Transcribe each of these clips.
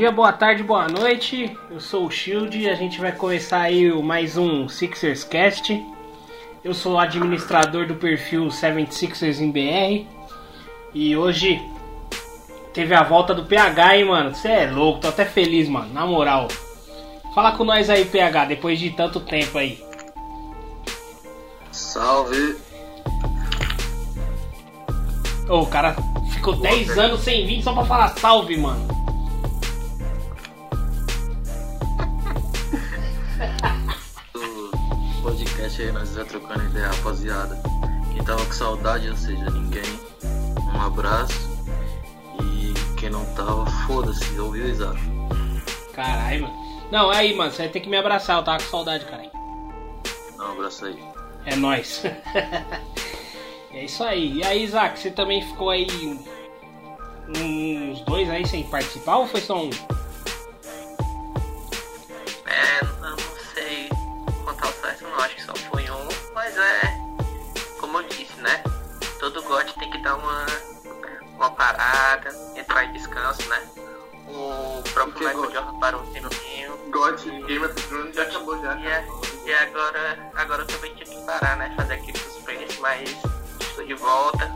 dia, boa tarde, boa noite. Eu sou o Shield e a gente vai começar aí mais um Sixers Cast. Eu sou o administrador do perfil 76ers em BR e hoje teve a volta do PH, hein, mano? Você é louco, tô até feliz, mano, na moral. Fala com nós aí, PH, depois de tanto tempo aí. Salve! Ô, o cara ficou 10 anos sem vir só pra falar salve, mano. Podcast aí, nós já trocando ideia, rapaziada. Quem tava com saudade, ou seja, ninguém, um abraço. E quem não tava, foda-se, ouviu Isaac. Caralho, mano. Não, aí, mano, você vai ter que me abraçar, eu tava com saudade, caralho. Dá um abraço aí. É nóis. é isso aí. E aí, Isaac, você também ficou aí uns dois aí sem participar ou foi só um? É, uma parada, entrar em descanso, né? O próprio Michael God? Jordan parou um tempinho. God Game of Thrones já acabou já. E, é- e agora, agora eu também tive que parar, né? Fazer aquele suspense, mas estou de volta.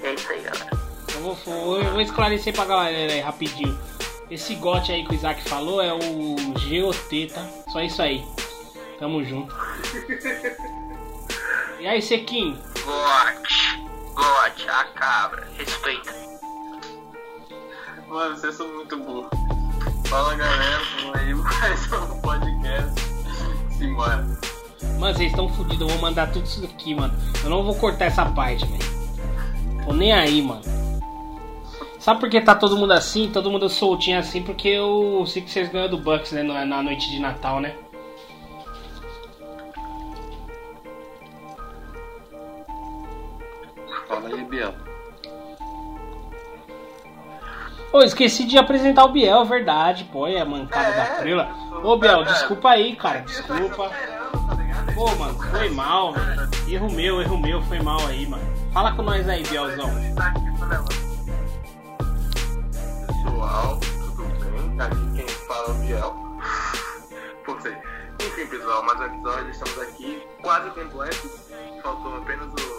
E é isso aí, galera. Eu vou, vou- eu vou esclarecer pra galera aí rapidinho. Esse gote aí que o Isaac falou é o GOT, tá? Só isso aí. Tamo junto. E aí, Sequinho? God, God, a cabra, respeita. Mano, vocês são muito burros. Fala galera, vamos aí mais um podcast. Simbora. Mano, vocês estão fodidos, eu vou mandar tudo isso aqui, mano. Eu não vou cortar essa parte, velho. Tô nem aí, mano. Sabe por que tá todo mundo assim, todo mundo soltinho assim? Porque o Sixers ganhou do Bucks, né, na noite de Natal, né? Biel. Ô, esqueci de apresentar o Biel, verdade, pô, é a mancada da frila. Ô, Biel, desculpa aí, cara, desculpa. Pô, mano, foi mal, velho. Erro meu, erro meu, foi mal aí, mano. Fala com nós aí, Bielzão. Pessoal, tudo bem? Aqui quem fala é o Biel. Por sei. Enfim, pessoal, mais um episódio. Estamos aqui quase completos. Faltou apenas o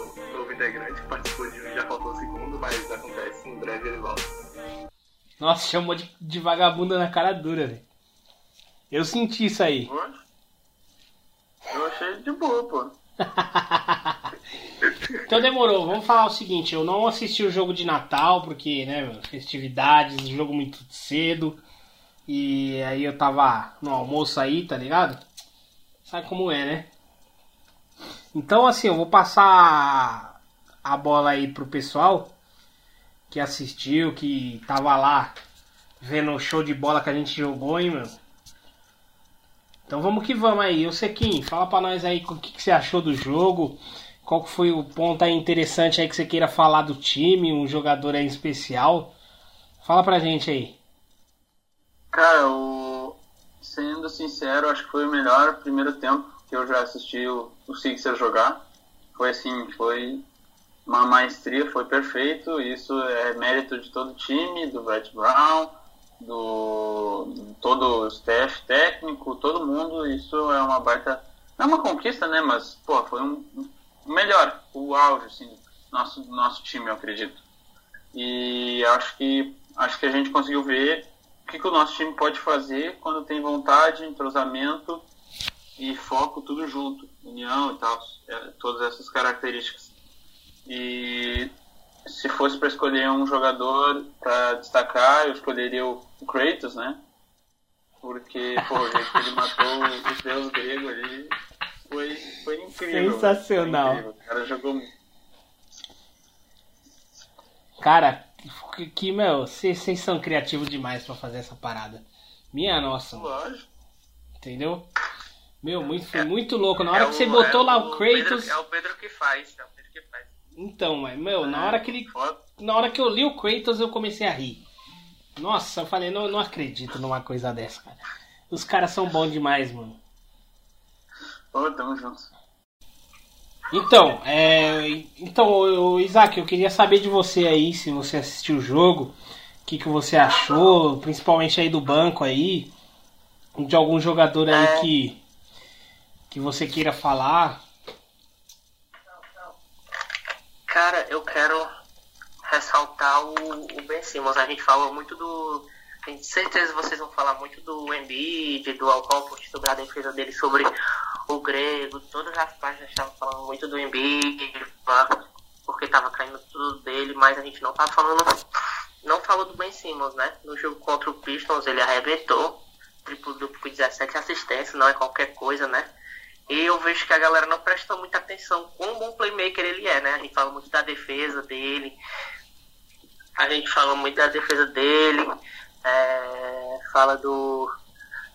integrante que participou de um, já faltou o segundo, mas acontece, em breve ele volta. Nossa, chamou de, de vagabunda na cara dura, velho. Eu senti isso aí. Eu achei de boa, pô. Então demorou, vamos falar o seguinte, eu não assisti o jogo de Natal, porque, né, festividades, jogo muito cedo. E aí eu tava no almoço aí, tá ligado? Sabe como é, né? Então assim, eu vou passar a bola aí pro pessoal que assistiu, que tava lá vendo o show de bola que a gente jogou, hein, meu? Então vamos que vamos aí. O Sequim, fala pra nós aí o que, que você achou do jogo. Qual foi o ponto aí interessante aí que você queira falar do time, um jogador aí especial? Fala pra gente aí. Cara, o... sendo sincero, acho que foi o melhor primeiro tempo que eu já assisti o, o Sixers jogar. Foi assim, foi uma maestria, foi perfeito. Isso é mérito de todo o time, do Brett Brown, do todo o staff técnico, todo mundo. Isso é uma baita. Não é uma conquista, né? Mas, pô, foi um, o melhor, o auge, assim, nosso, nosso time, eu acredito. E acho que, acho que a gente conseguiu ver o que, que o nosso time pode fazer quando tem vontade, entrosamento e foco tudo junto, união e tal, é, todas essas características. E se fosse para escolher um jogador para destacar, eu escolheria o Kratos, né? Porque, pô, o jeito que ele matou os deuses gregos ali foi, foi incrível. Sensacional. Foi incrível. O cara jogou Cara, que, que, meu, vocês são criativos demais pra fazer essa parada. Minha nossa. Lógico. Entendeu? Meu, muito, foi muito louco. Na hora que você o- botou é lá o Pedro- Kratos. é o Pedro que faz, é o Pedro que faz. Então, mas, meu, na hora que ele. Foda. Na hora que eu li o Kratos, eu comecei a rir. Nossa, eu falei, não, não acredito numa coisa dessa, cara. Os caras são bons demais, mano. Ô, tamo junto. Então, é, então, Isaac, eu queria saber de você aí, se você assistiu o jogo, o que, que você achou, principalmente aí do banco aí, de algum jogador aí É. que, que você queira falar. Cara, eu quero ressaltar o, o Ben Simmons. A gente falou muito do. Tenho certeza que vocês vão falar muito do Embiid, do Alcott, sobre a defesa dele, sobre o Grego. Todas as páginas estavam falando muito do Embiid, porque tava caindo tudo dele, mas a gente não tava falando. Não falou do Ben Simmons, né? No jogo contra o Pistons ele arrebentou. Triplo duplo com 17 assistências, não é qualquer coisa, né? E eu vejo que a galera não presta muita atenção quão bom playmaker ele é, né? A gente fala muito da defesa dele. A gente fala muito da defesa dele. é, fala do,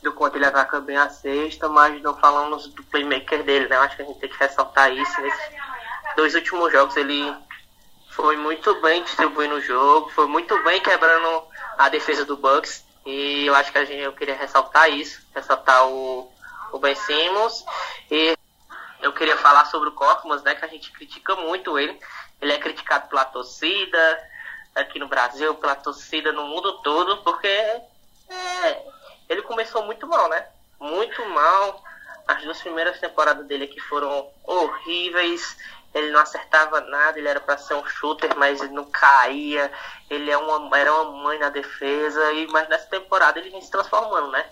do quanto ele ataca bem a cesta, mas não falamos do playmaker dele, né? Acho que a gente tem que ressaltar isso. Nesses dois últimos jogos ele foi muito bem distribuindo o jogo, foi muito bem quebrando a defesa do Bucks. E eu acho que a gente, eu queria ressaltar isso, ressaltar o, o Ben Simmons. E eu queria falar sobre o Corkmans, né? Que a gente critica muito ele. Ele é criticado pela torcida aqui no Brasil, pela torcida no mundo todo, porque é, ele começou muito mal, né? Muito mal. As duas primeiras temporadas dele aqui foram horríveis. Ele não acertava nada, ele era para ser um shooter, mas ele não caía. Ele é uma, era uma mãe na defesa. E, mas nessa temporada ele vem se transformando, né?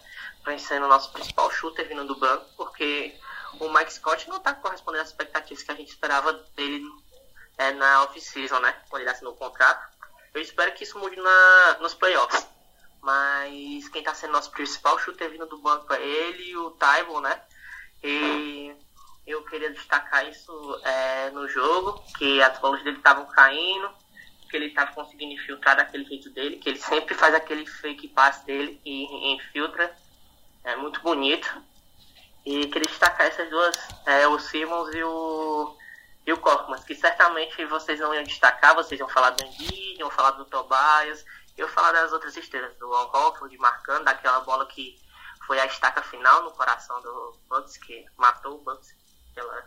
Sendo o nosso principal shooter vindo do banco, porque o Mike Scott não tá correspondendo às expectativas que a gente esperava dele é, na off-season, né? Quando ele assinou o contrato. Eu espero que isso mude na, nos playoffs. Mas quem tá sendo nosso principal shooter vindo do banco é ele e o Tybon, né? E eu queria destacar isso é, no jogo, que as bolas dele estavam caindo, que ele estava conseguindo infiltrar daquele jeito dele, que ele sempre faz aquele fake pass dele e infiltra. É muito bonito. E queria destacar essas duas, é, o Simmons e o, e o Korkmaz, que certamente vocês não iam destacar, vocês iam falar do Embiid, iam falar do Tobias, eu falar das outras estrelas, do Al Horford marcando, daquela bola que foi a estaca final no coração do Bucks, que matou o Bucks, aquela,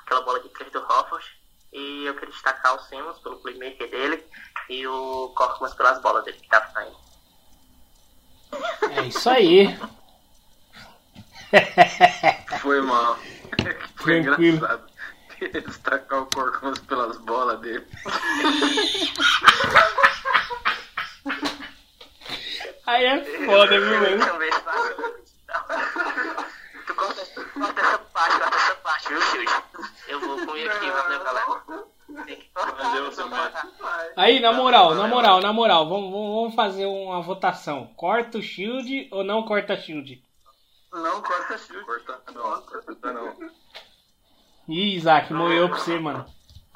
aquela bola de três do Horford. E eu queria destacar o Simmons pelo playmaker dele e o Korkmaz pelas bolas dele que tava caindo. É isso aí. Foi mal. Foi Tranquilo. engraçado. Destacar o Corcos pelas bolas dele. Aí é foda, viu, mano? Fácil. Tu corta, essa parte, corta essa parte, viu, Shield? Eu vou comer aqui, valeu, galera. Tem que Valeu, seu. Aí, na moral, na moral, na moral, vamos, vamos fazer uma votação. Corta o shield ou não corta shield? Não, corta chute. Corta não, corta não. Ih, Isaac, morreu pra você, mano.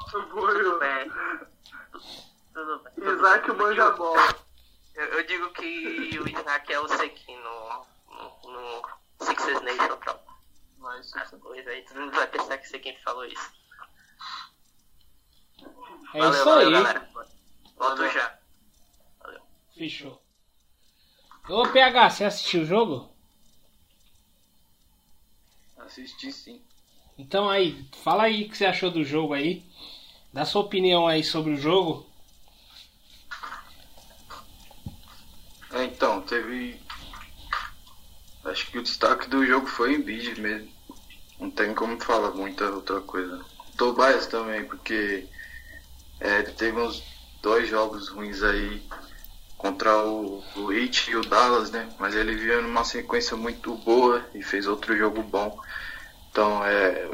Tudo bem. Tudo bem. Isaac manja a bola. Eu, eu digo que o Isaac é o Sequin no, no, no Sixers Nation Trop. Mas As coisas aí, todo mundo vai pensar que Sequin falou isso. É valeu, isso valeu, aí. galera. Volto Valeu. já. Fechou. Ô, PH, você assistiu o jogo? assisti sim. Então aí, fala aí o que você achou do jogo aí. Dá sua opinião aí sobre o jogo. É, então, teve. Acho que o destaque do jogo foi em bid mesmo. Não tem como falar muita outra coisa. Tobias também, porque é, ele teve uns dois jogos ruins aí contra o, o Heat e o Dallas, né? Mas ele veio numa sequência muito boa e fez outro jogo bom. Então, é,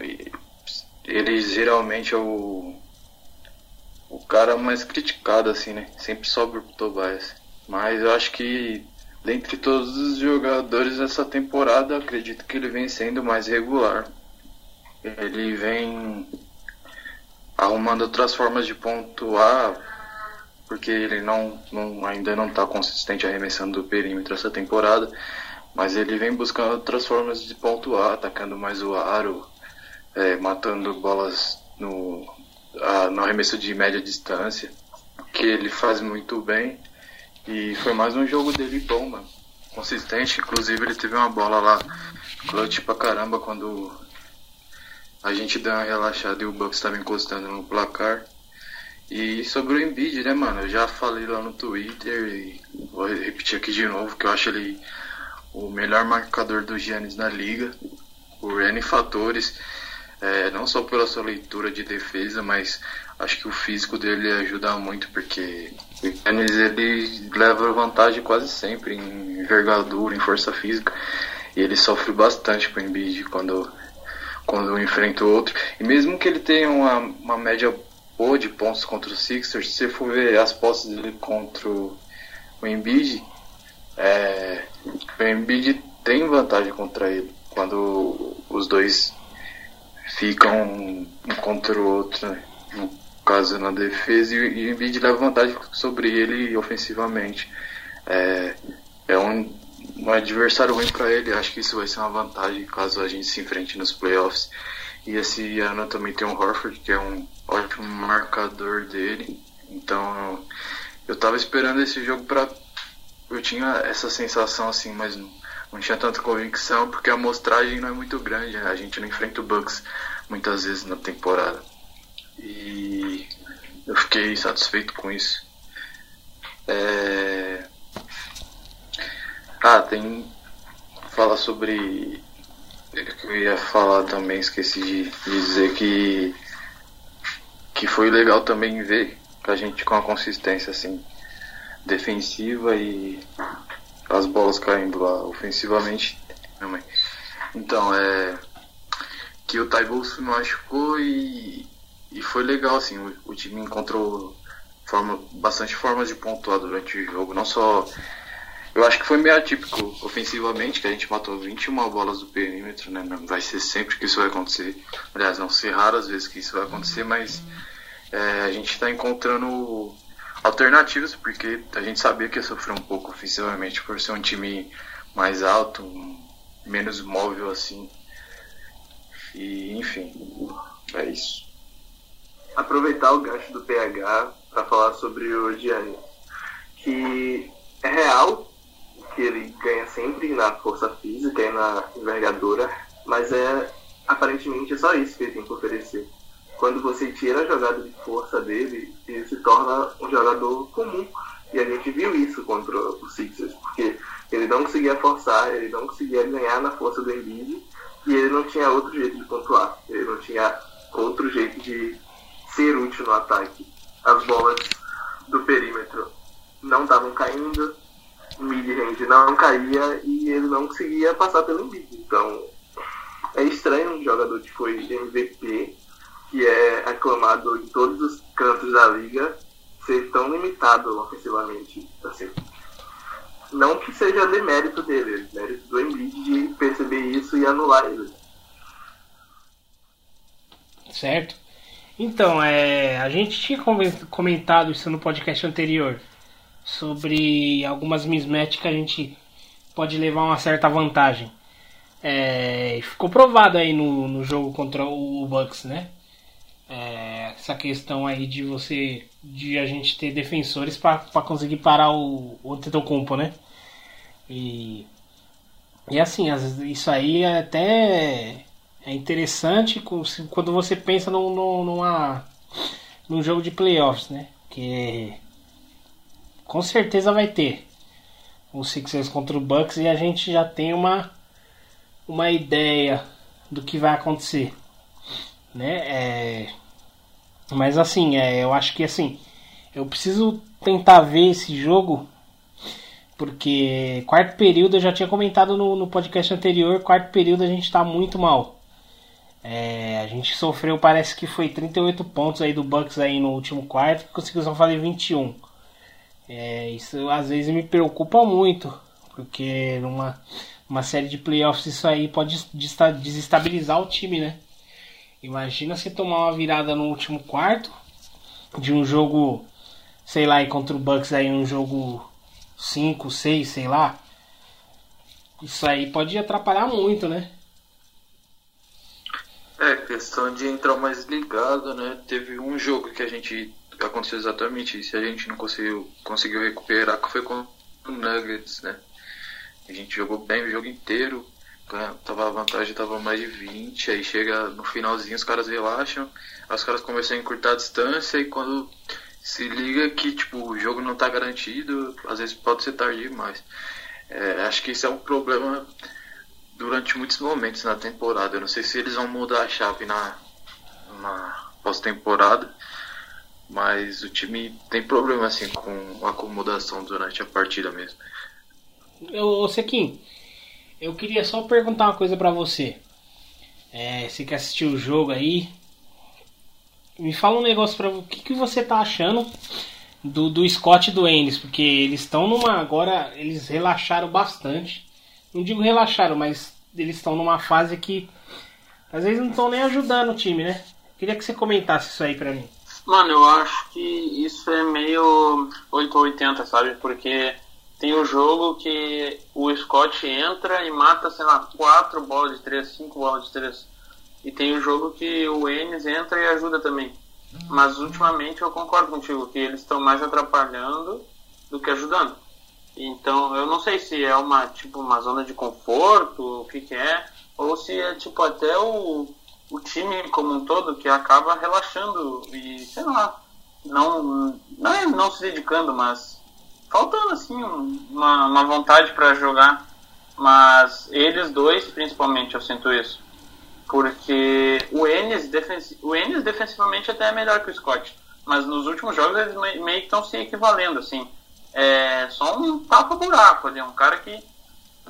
ele geralmente é o, o cara mais criticado, assim, né? Sempre sobe o Tobias. Mas eu acho que, dentre todos os jogadores dessa temporada, acredito que ele vem sendo mais regular. Ele vem arrumando outras formas de pontuar porque ele não, não ainda não está consistente arremessando do perímetro essa temporada, mas ele vem buscando outras formas de pontuar, atacando mais o aro, é, matando bolas no, a, no arremesso de média distância, que ele faz muito bem. E foi mais um jogo dele bom, mano. Consistente, inclusive ele teve uma bola lá, clutch pra caramba, quando a gente deu uma relaxada e o Bucks estava encostando no placar. E sobre o Embiid, né, mano? Eu já falei lá no Twitter e vou repetir aqui de novo que eu acho ele o melhor marcador do Giannis na liga, por N fatores, é, não só pela sua leitura de defesa, mas acho que o físico dele ajuda muito, porque o Giannis ele leva vantagem quase sempre em envergadura, em força física, e ele sofre bastante com o Embiid quando, quando enfrenta o outro. E mesmo que ele tenha uma, uma média boa de pontos contra o Sixers, se for ver as posses dele contra o Embiid, é, o Embiid tem vantagem contra ele quando os dois ficam um contra o outro, né? no caso na defesa, e, e o Embiid leva vantagem sobre ele ofensivamente. É, é um, um adversário ruim para ele, acho que isso vai ser uma vantagem caso a gente se enfrente nos playoffs. E esse ano também tem o Horford, que é um ótimo marcador dele. Então eu tava esperando esse jogo para eu tinha essa sensação assim, mas não, não tinha tanta convicção porque a amostragem não é muito grande, né? a gente não enfrenta o Bucks muitas vezes na temporada. E eu fiquei satisfeito com isso. É... Ah, tem falar sobre eu ia falar também, esqueci de dizer que que foi legal também ver a gente com a consistência assim defensiva e as bolas caindo lá ofensivamente. Então, é. Que o Taibo se machucou e, e foi legal, assim. O, o, time encontrou forma, bastante formas de pontuar durante o jogo. Não só. Eu acho que foi meio atípico ofensivamente, que a gente matou 21 bolas do perímetro, né? Não vai ser sempre que isso vai acontecer. Aliás, não ser raras vezes que isso vai acontecer, mas é, a gente está encontrando alternativas, porque a gente sabia que ia sofrer um pouco ofensivamente por ser um time mais alto, menos móvel assim. E enfim, é isso. Aproveitar o gancho do PH para falar sobre o Giannis, que é real que ele ganha sempre na força física e na envergadura, mas é aparentemente é só isso que ele tem que oferecer quando você tira a jogada de força dele, ele se torna um jogador comum. E a gente viu isso contra o Sixers, porque ele não conseguia forçar, ele não conseguia ganhar na força do Embiid, e ele não tinha outro jeito de pontuar, ele não tinha outro jeito de ser útil no ataque. As bolas do perímetro não estavam caindo, mid-range não caía e ele não conseguia passar pelo Embiid. Então, é estranho um jogador que foi MVP que é aclamado em todos os cantos da liga, ser tão limitado ofensivamente. Assim. Não que seja demérito dele, é mérito do Embiid de perceber isso e anular ele. Certo. Então, é, a gente tinha comentado isso no podcast anterior sobre algumas mismatches que a gente pode levar uma certa vantagem. É, ficou provado aí no, no jogo contra o Bucks, né? é, essa questão aí de você de a gente ter defensores para conseguir parar o, o Antetokounmpo, né? E, e assim, isso aí é até é interessante quando você pensa num, num, numa, num jogo de playoffs, né? Que com certeza vai ter o Sixers contra o Bucks e a gente já tem uma, uma ideia do que vai acontecer né? É... Mas assim, é, eu acho que assim, eu preciso tentar ver esse jogo, porque quarto período eu já tinha comentado no, no podcast anterior, quarto período a gente está muito mal. É, a gente sofreu, parece que foi 38 pontos aí do Bucks aí no último quarto, que conseguiu só fazer 21. É, isso às vezes me preocupa muito, porque numa uma série de playoffs isso aí pode desestabilizar o time, né? Imagina você tomar uma virada no último quarto de um jogo sei lá, e contra o Bucks aí um jogo 5, 6, sei lá. Isso aí pode atrapalhar muito, né? É, questão de entrar mais ligado, né? Teve um jogo que a gente aconteceu exatamente isso, a gente não conseguiu, conseguiu recuperar, que foi com o Nuggets, né? A gente jogou bem o jogo inteiro, ganha- tava a vantagem, tava mais de 20, aí chega no finalzinho os caras relaxam, os caras começam a encurtar a distância e quando se liga que tipo, o jogo não tá garantido, às vezes pode ser tarde demais. É, acho que isso é um problema durante muitos momentos na temporada. Eu não sei se eles vão mudar a chave na, na pós-temporada, mas o time tem problema assim com acomodação durante a partida mesmo. Ô, Sequim, eu queria só perguntar uma coisa pra você. É, você que assistiu o jogo aí, me fala um negócio pra o que, que você tá achando do, do Scott e do Ennis, porque eles estão numa. Agora eles relaxaram bastante. Não digo relaxaram, mas eles estão numa fase que às vezes não estão nem ajudando o time, né? Queria que você comentasse isso aí pra mim. Mano, eu acho que isso é meio 880, sabe? Porque tem o jogo que o Scott entra e mata, sei lá, quatro bolas de três, cinco bolas de três. E tem o jogo que o Enes entra e ajuda também. Mas ultimamente eu concordo contigo que eles estão mais atrapalhando do que ajudando. Então eu não sei se é uma tipo uma zona de conforto, o que, que é, ou se é tipo até o, o time como um todo que acaba relaxando e sei lá, não não é não se dedicando, mas faltando assim um- uma, uma vontade para jogar. Mas eles dois, principalmente, eu sinto isso. Porque o Enes, defensi o Enes defensivamente até é melhor que o Scott. Mas nos últimos jogos eles me- meio que estão se equivalendo, assim. É só um tapa-buraco ali, um cara que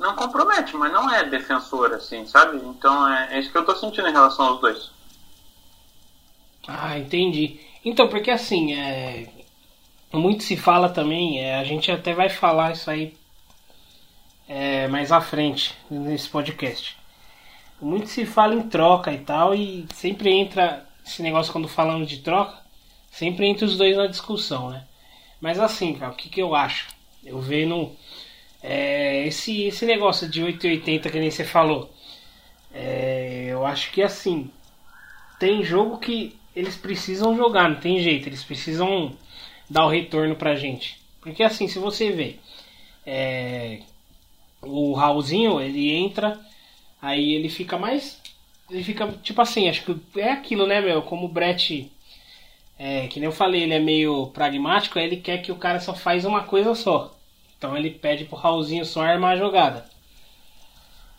não compromete, mas não é defensor, assim, sabe? Então é, é isso que eu tô sentindo em relação aos dois. Ah, entendi. Então, porque assim, é... muito se fala também, é, a gente até vai falar isso aí é, mais à frente nesse podcast. Muito se fala em troca e tal, e sempre entra esse negócio quando falamos de troca, sempre entra os dois na discussão, né? Mas assim, cara, o que, que eu acho? Eu vendo é, esse, esse negócio de 880 que nem você falou. É, eu acho que assim, tem jogo que eles precisam jogar, não tem jeito, eles precisam dar o retorno pra gente. Porque assim, se você vê, é, o Raulzinho, ele entra, aí ele fica mais. Ele fica, tipo assim, acho que é aquilo, né, meu? Como o Brett, é, que nem eu falei, ele é meio pragmático, aí ele quer que o cara só faz uma coisa só. Então ele pede pro Raulzinho só armar a jogada.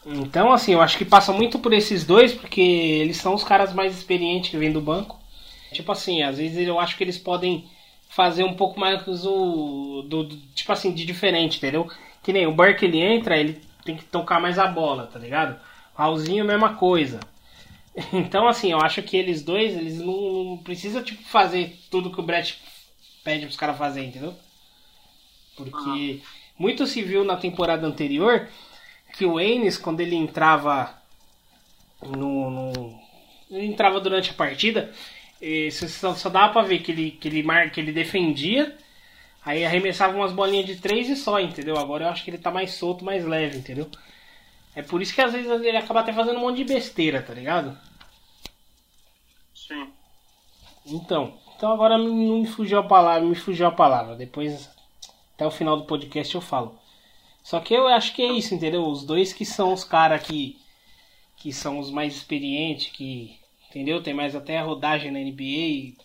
Então, assim, eu acho que passa muito por esses dois, porque eles são os caras mais experientes que vêm do banco. Tipo assim, às vezes eu acho que eles podem fazer um pouco mais o, do, do- tipo assim, de diferente, entendeu? Que nem o Burke ele entra, ele tem que tocar mais a bola, tá ligado? Raulzinho, mesma coisa. Então, assim, eu acho que eles dois, eles não, não precisam, tipo, fazer tudo que o Brett pede pros caras fazer, entendeu? Porque muito se viu na temporada anterior que o Enes, quando ele entrava no, no- ele entrava durante a partida, eh, você só, só dava pra ver que ele, que, ele mar, que ele defendia, aí arremessava umas bolinhas de três e só, entendeu? Agora eu acho que ele tá mais solto, mais leve, entendeu? É por isso que às vezes ele acaba até fazendo um monte de besteira, tá ligado? Sim. Então, então agora não me fugiu a palavra, me fugiu a palavra. Depois, até o final do podcast eu falo. Só que eu acho que é isso, entendeu? Os dois que são os caras que, que são os mais experientes, que, entendeu? Tem mais até a rodagem na NBA e,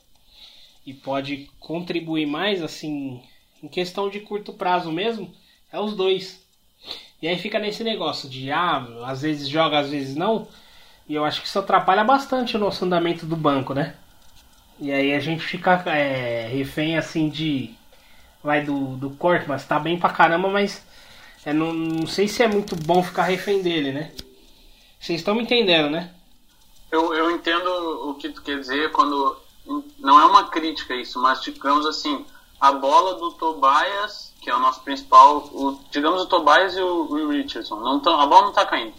e pode contribuir mais, assim, em questão de curto prazo mesmo, é os dois. E aí fica nesse negócio de, ah, às vezes joga, às vezes não. E eu acho que isso atrapalha bastante o nosso andamento do banco, né? E aí a gente fica é, refém assim de. Vai do, do corte, mas tá bem pra caramba, mas é, não, não sei se é muito bom ficar refém dele, né? Vocês estão me entendendo, né? Eu, eu entendo o que tu quer dizer quando. Não é uma crítica isso, mas digamos assim, a bola do Tobias, que é o nosso principal, o, digamos o Tobias e o, o Richardson, não tão, a bola não tá caindo.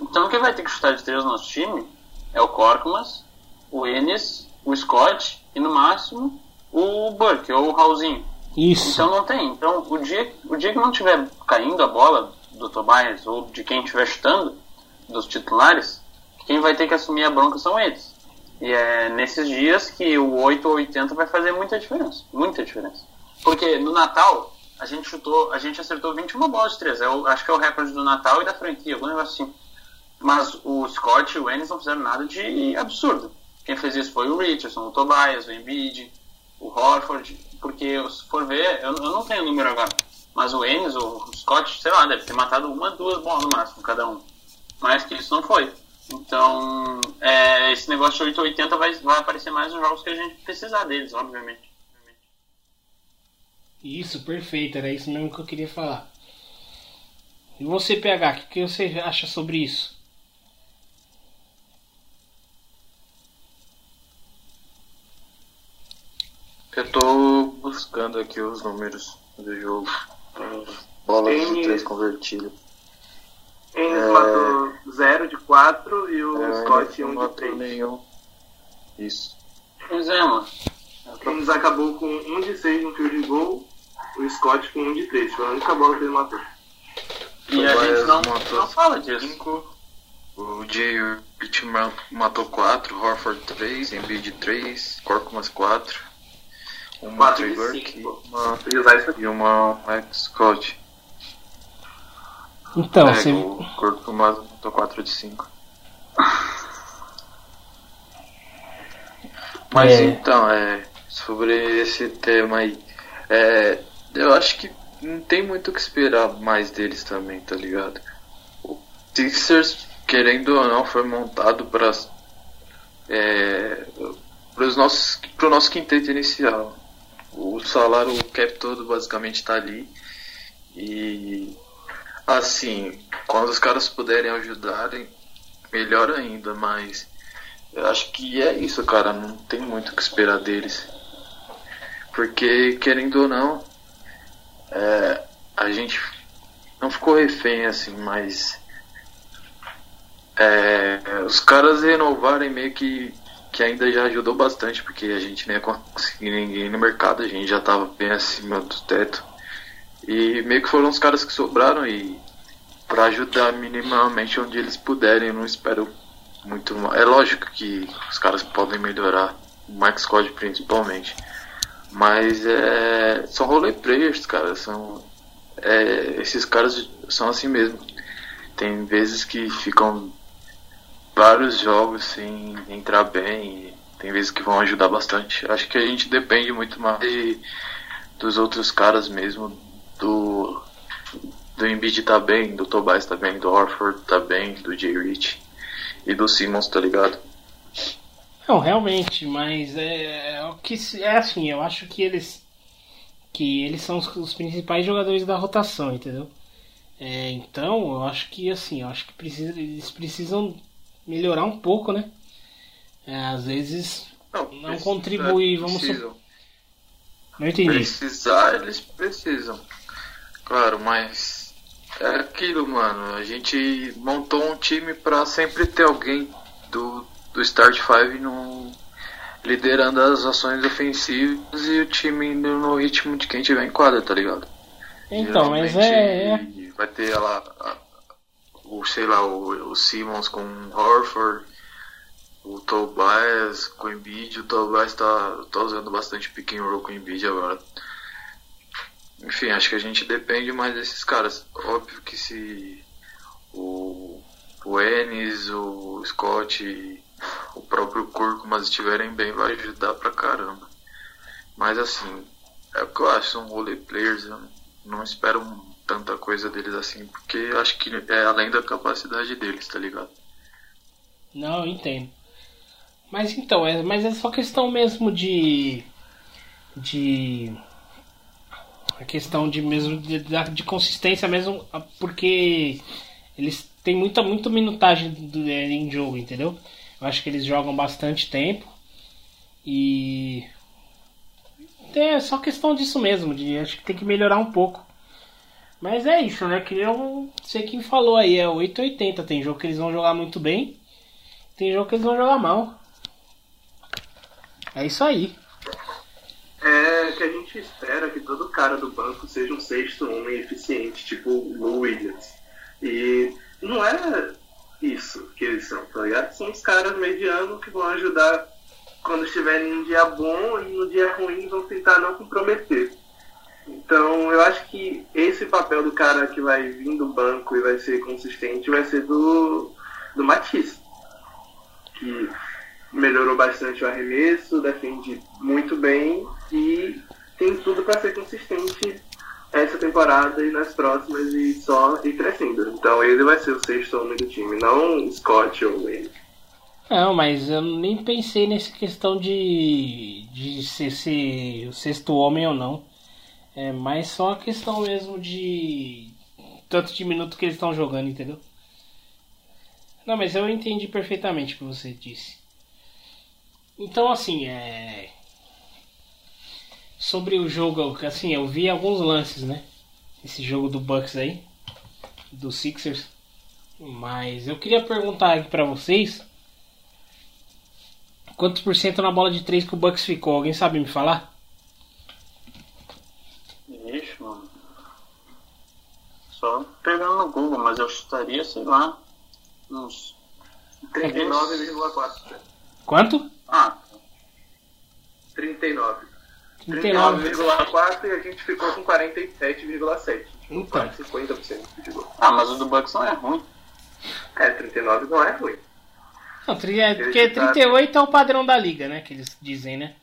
Então quem vai ter que chutar de três no nosso time é o Corkmas, o Enes, o Scott e no máximo o Burke ou o Raulzinho. Isso. Então não tem. Então o dia, o dia que não tiver caindo a bola do Tobias ou de quem estiver chutando, dos titulares, quem vai ter que assumir a bronca são eles. E é nesses dias que o 8 ou 80 vai fazer muita diferença. Muita diferença. Porque no Natal, a gente chutou, a gente acertou 21 bolas de 3. Eu acho que é o recorde do Natal e da franquia, algum negócio assim. Mas o Scott e o Ennis não fizeram nada de absurdo. Quem fez isso foi o Richardson, o Tobias, o Embiid, o Horford. Porque se for ver, eu, eu não tenho o número agora. Mas o Ennis, o Scott, sei lá, deve ter matado uma, duas bolas no máximo, cada um. Mais que isso não foi. Então, é, esse negócio de 880 vai, vai aparecer mais nos jogos que a gente precisar deles, obviamente. Isso, perfeito. Era isso mesmo que eu queria falar. E você, PH, o que, que você acha sobre isso? Eu tô buscando aqui os números do jogo. Bolas de N- três convertidas. Enes É. matou 0 de 4 e o É, Scott não 1 de matou 3. nenhum. Isso. Pois é, mano. Enes acabou com 1 de 6 no field goal, o Scott com 1 de 3. Foi a única bola que ele matou. E a Tobias gente não, não fala disso. 5. O Jay Rich matou 4, Horford 3, Embiid 3, Corcomas 4, uma 4 Trey de Burke 5, e pô. uma, e uma Max Scott. Então, é, você... o Corcomas matou 4 de 5. Mas É. então, é, sobre esse tema aí, é, eu acho que não tem muito o que esperar mais deles também, tá ligado? O Sixers, querendo ou não, foi montado para é, nossos, pro nosso quinteto inicial. O salário, o cap todo basicamente tá ali. E assim, quando os caras puderem ajudarem, melhor ainda, mas eu acho que é isso, cara. Não tem muito o que esperar deles. Porque, querendo ou não, é, a gente não ficou refém assim, mas é, os caras renovarem meio que, que ainda já ajudou bastante, porque a gente nem ia conseguir ninguém no mercado, a gente já tava bem acima do teto. E meio que foram os caras que sobraram e para ajudar minimamente onde eles puderem, não espero muito. É lógico que os caras podem melhorar, o Max Scott principalmente. Mas é, são role players, cara. São, é, esses caras são assim mesmo. Tem vezes que ficam vários jogos sem entrar bem. Tem vezes que vão ajudar bastante. Acho que a gente depende muito mais dos outros caras mesmo. Do, do Embiid tá bem, do Tobias tá bem, do Horford tá bem, do Jay Rich e do Simmons, tá ligado? Não, realmente, mas é, é o que é assim, eu acho que eles que eles são os, os principais jogadores da rotação, entendeu? É, então, eu acho que assim, eu acho que precisa, eles precisam melhorar um pouco, né? É, às vezes Não precisa- contribui, vamos precisam. não entendi. Precisar, eles precisam. Claro, mas é aquilo, mano. A gente montou um time pra sempre ter alguém do, do Start 5 no, liderando as ações ofensivas e o time indo no ritmo de quem tiver em quadra, tá ligado? Então, mas é, Geralmente Vai ter lá o, sei lá, o, o Simmons com o Horford, o Tobias com o Embiid, o Tobias tá, tá usando bastante pick and roll com o Embiid agora. Enfim, acho que a gente depende mais desses caras. Óbvio que se o, o Ennis, o Scott o próprio Kurkumas estiverem bem, vai ajudar pra caramba. Mas assim, é o que eu acho, são role players, eu não espero tanta coisa deles assim, porque acho que é além da capacidade deles, tá ligado? Não, eu entendo. Mas então, é, mas é só questão mesmo de. De. A questão de mesmo de, de consistência mesmo, porque eles têm muita, muita minutagem do- é, em jogo, entendeu? Eu acho que eles jogam bastante tempo. E. É só questão disso mesmo, de acho que tem que melhorar um pouco. Mas é isso, né? Que eu sei quem falou aí, é 880. Tem jogo que eles vão jogar muito bem. Tem jogo que eles vão jogar mal. É isso aí. que a gente espera que todo cara do banco seja um sexto homem eficiente, tipo o Williams. E não é isso que eles são, tá ligado? São os caras medianos que vão ajudar quando estiverem em um dia bom e no dia ruim vão tentar não comprometer. Então eu acho que esse papel do cara que vai vir do banco e vai ser consistente vai ser do, do Matisse. Que melhorou bastante o arremesso, defende muito bem e tem tudo para ser consistente essa temporada e nas próximas e só ir crescendo. Então ele vai ser o sexto homem do time, não Scott ou ele. Não, mas eu nem pensei nessa questão de, de ser, ser o sexto homem ou não. É mais só a questão mesmo de tanto de minuto que eles estão jogando, entendeu? Não, mas eu entendi perfeitamente o que você disse. Então, assim, é. Sobre o jogo, assim, eu vi alguns lances, né? Esse jogo do Bucks aí, do Sixers. Mas eu queria perguntar aqui pra vocês. Quantos por cento na bola de 3 que o Bucks ficou? Alguém sabe me falar? Ixi, mano. Só pegando no Google, mas eu chutaria, sei lá, uns 39,4%. Quanto? Ah, 39. 39. 39,4% e a gente ficou com 47,7%. Então. Quase 50% de gol. ah, mas o do Bucks não é ruim. É, 39 não é ruim. Não, é, porque 38 é o padrão da liga, né? Que eles dizem, né?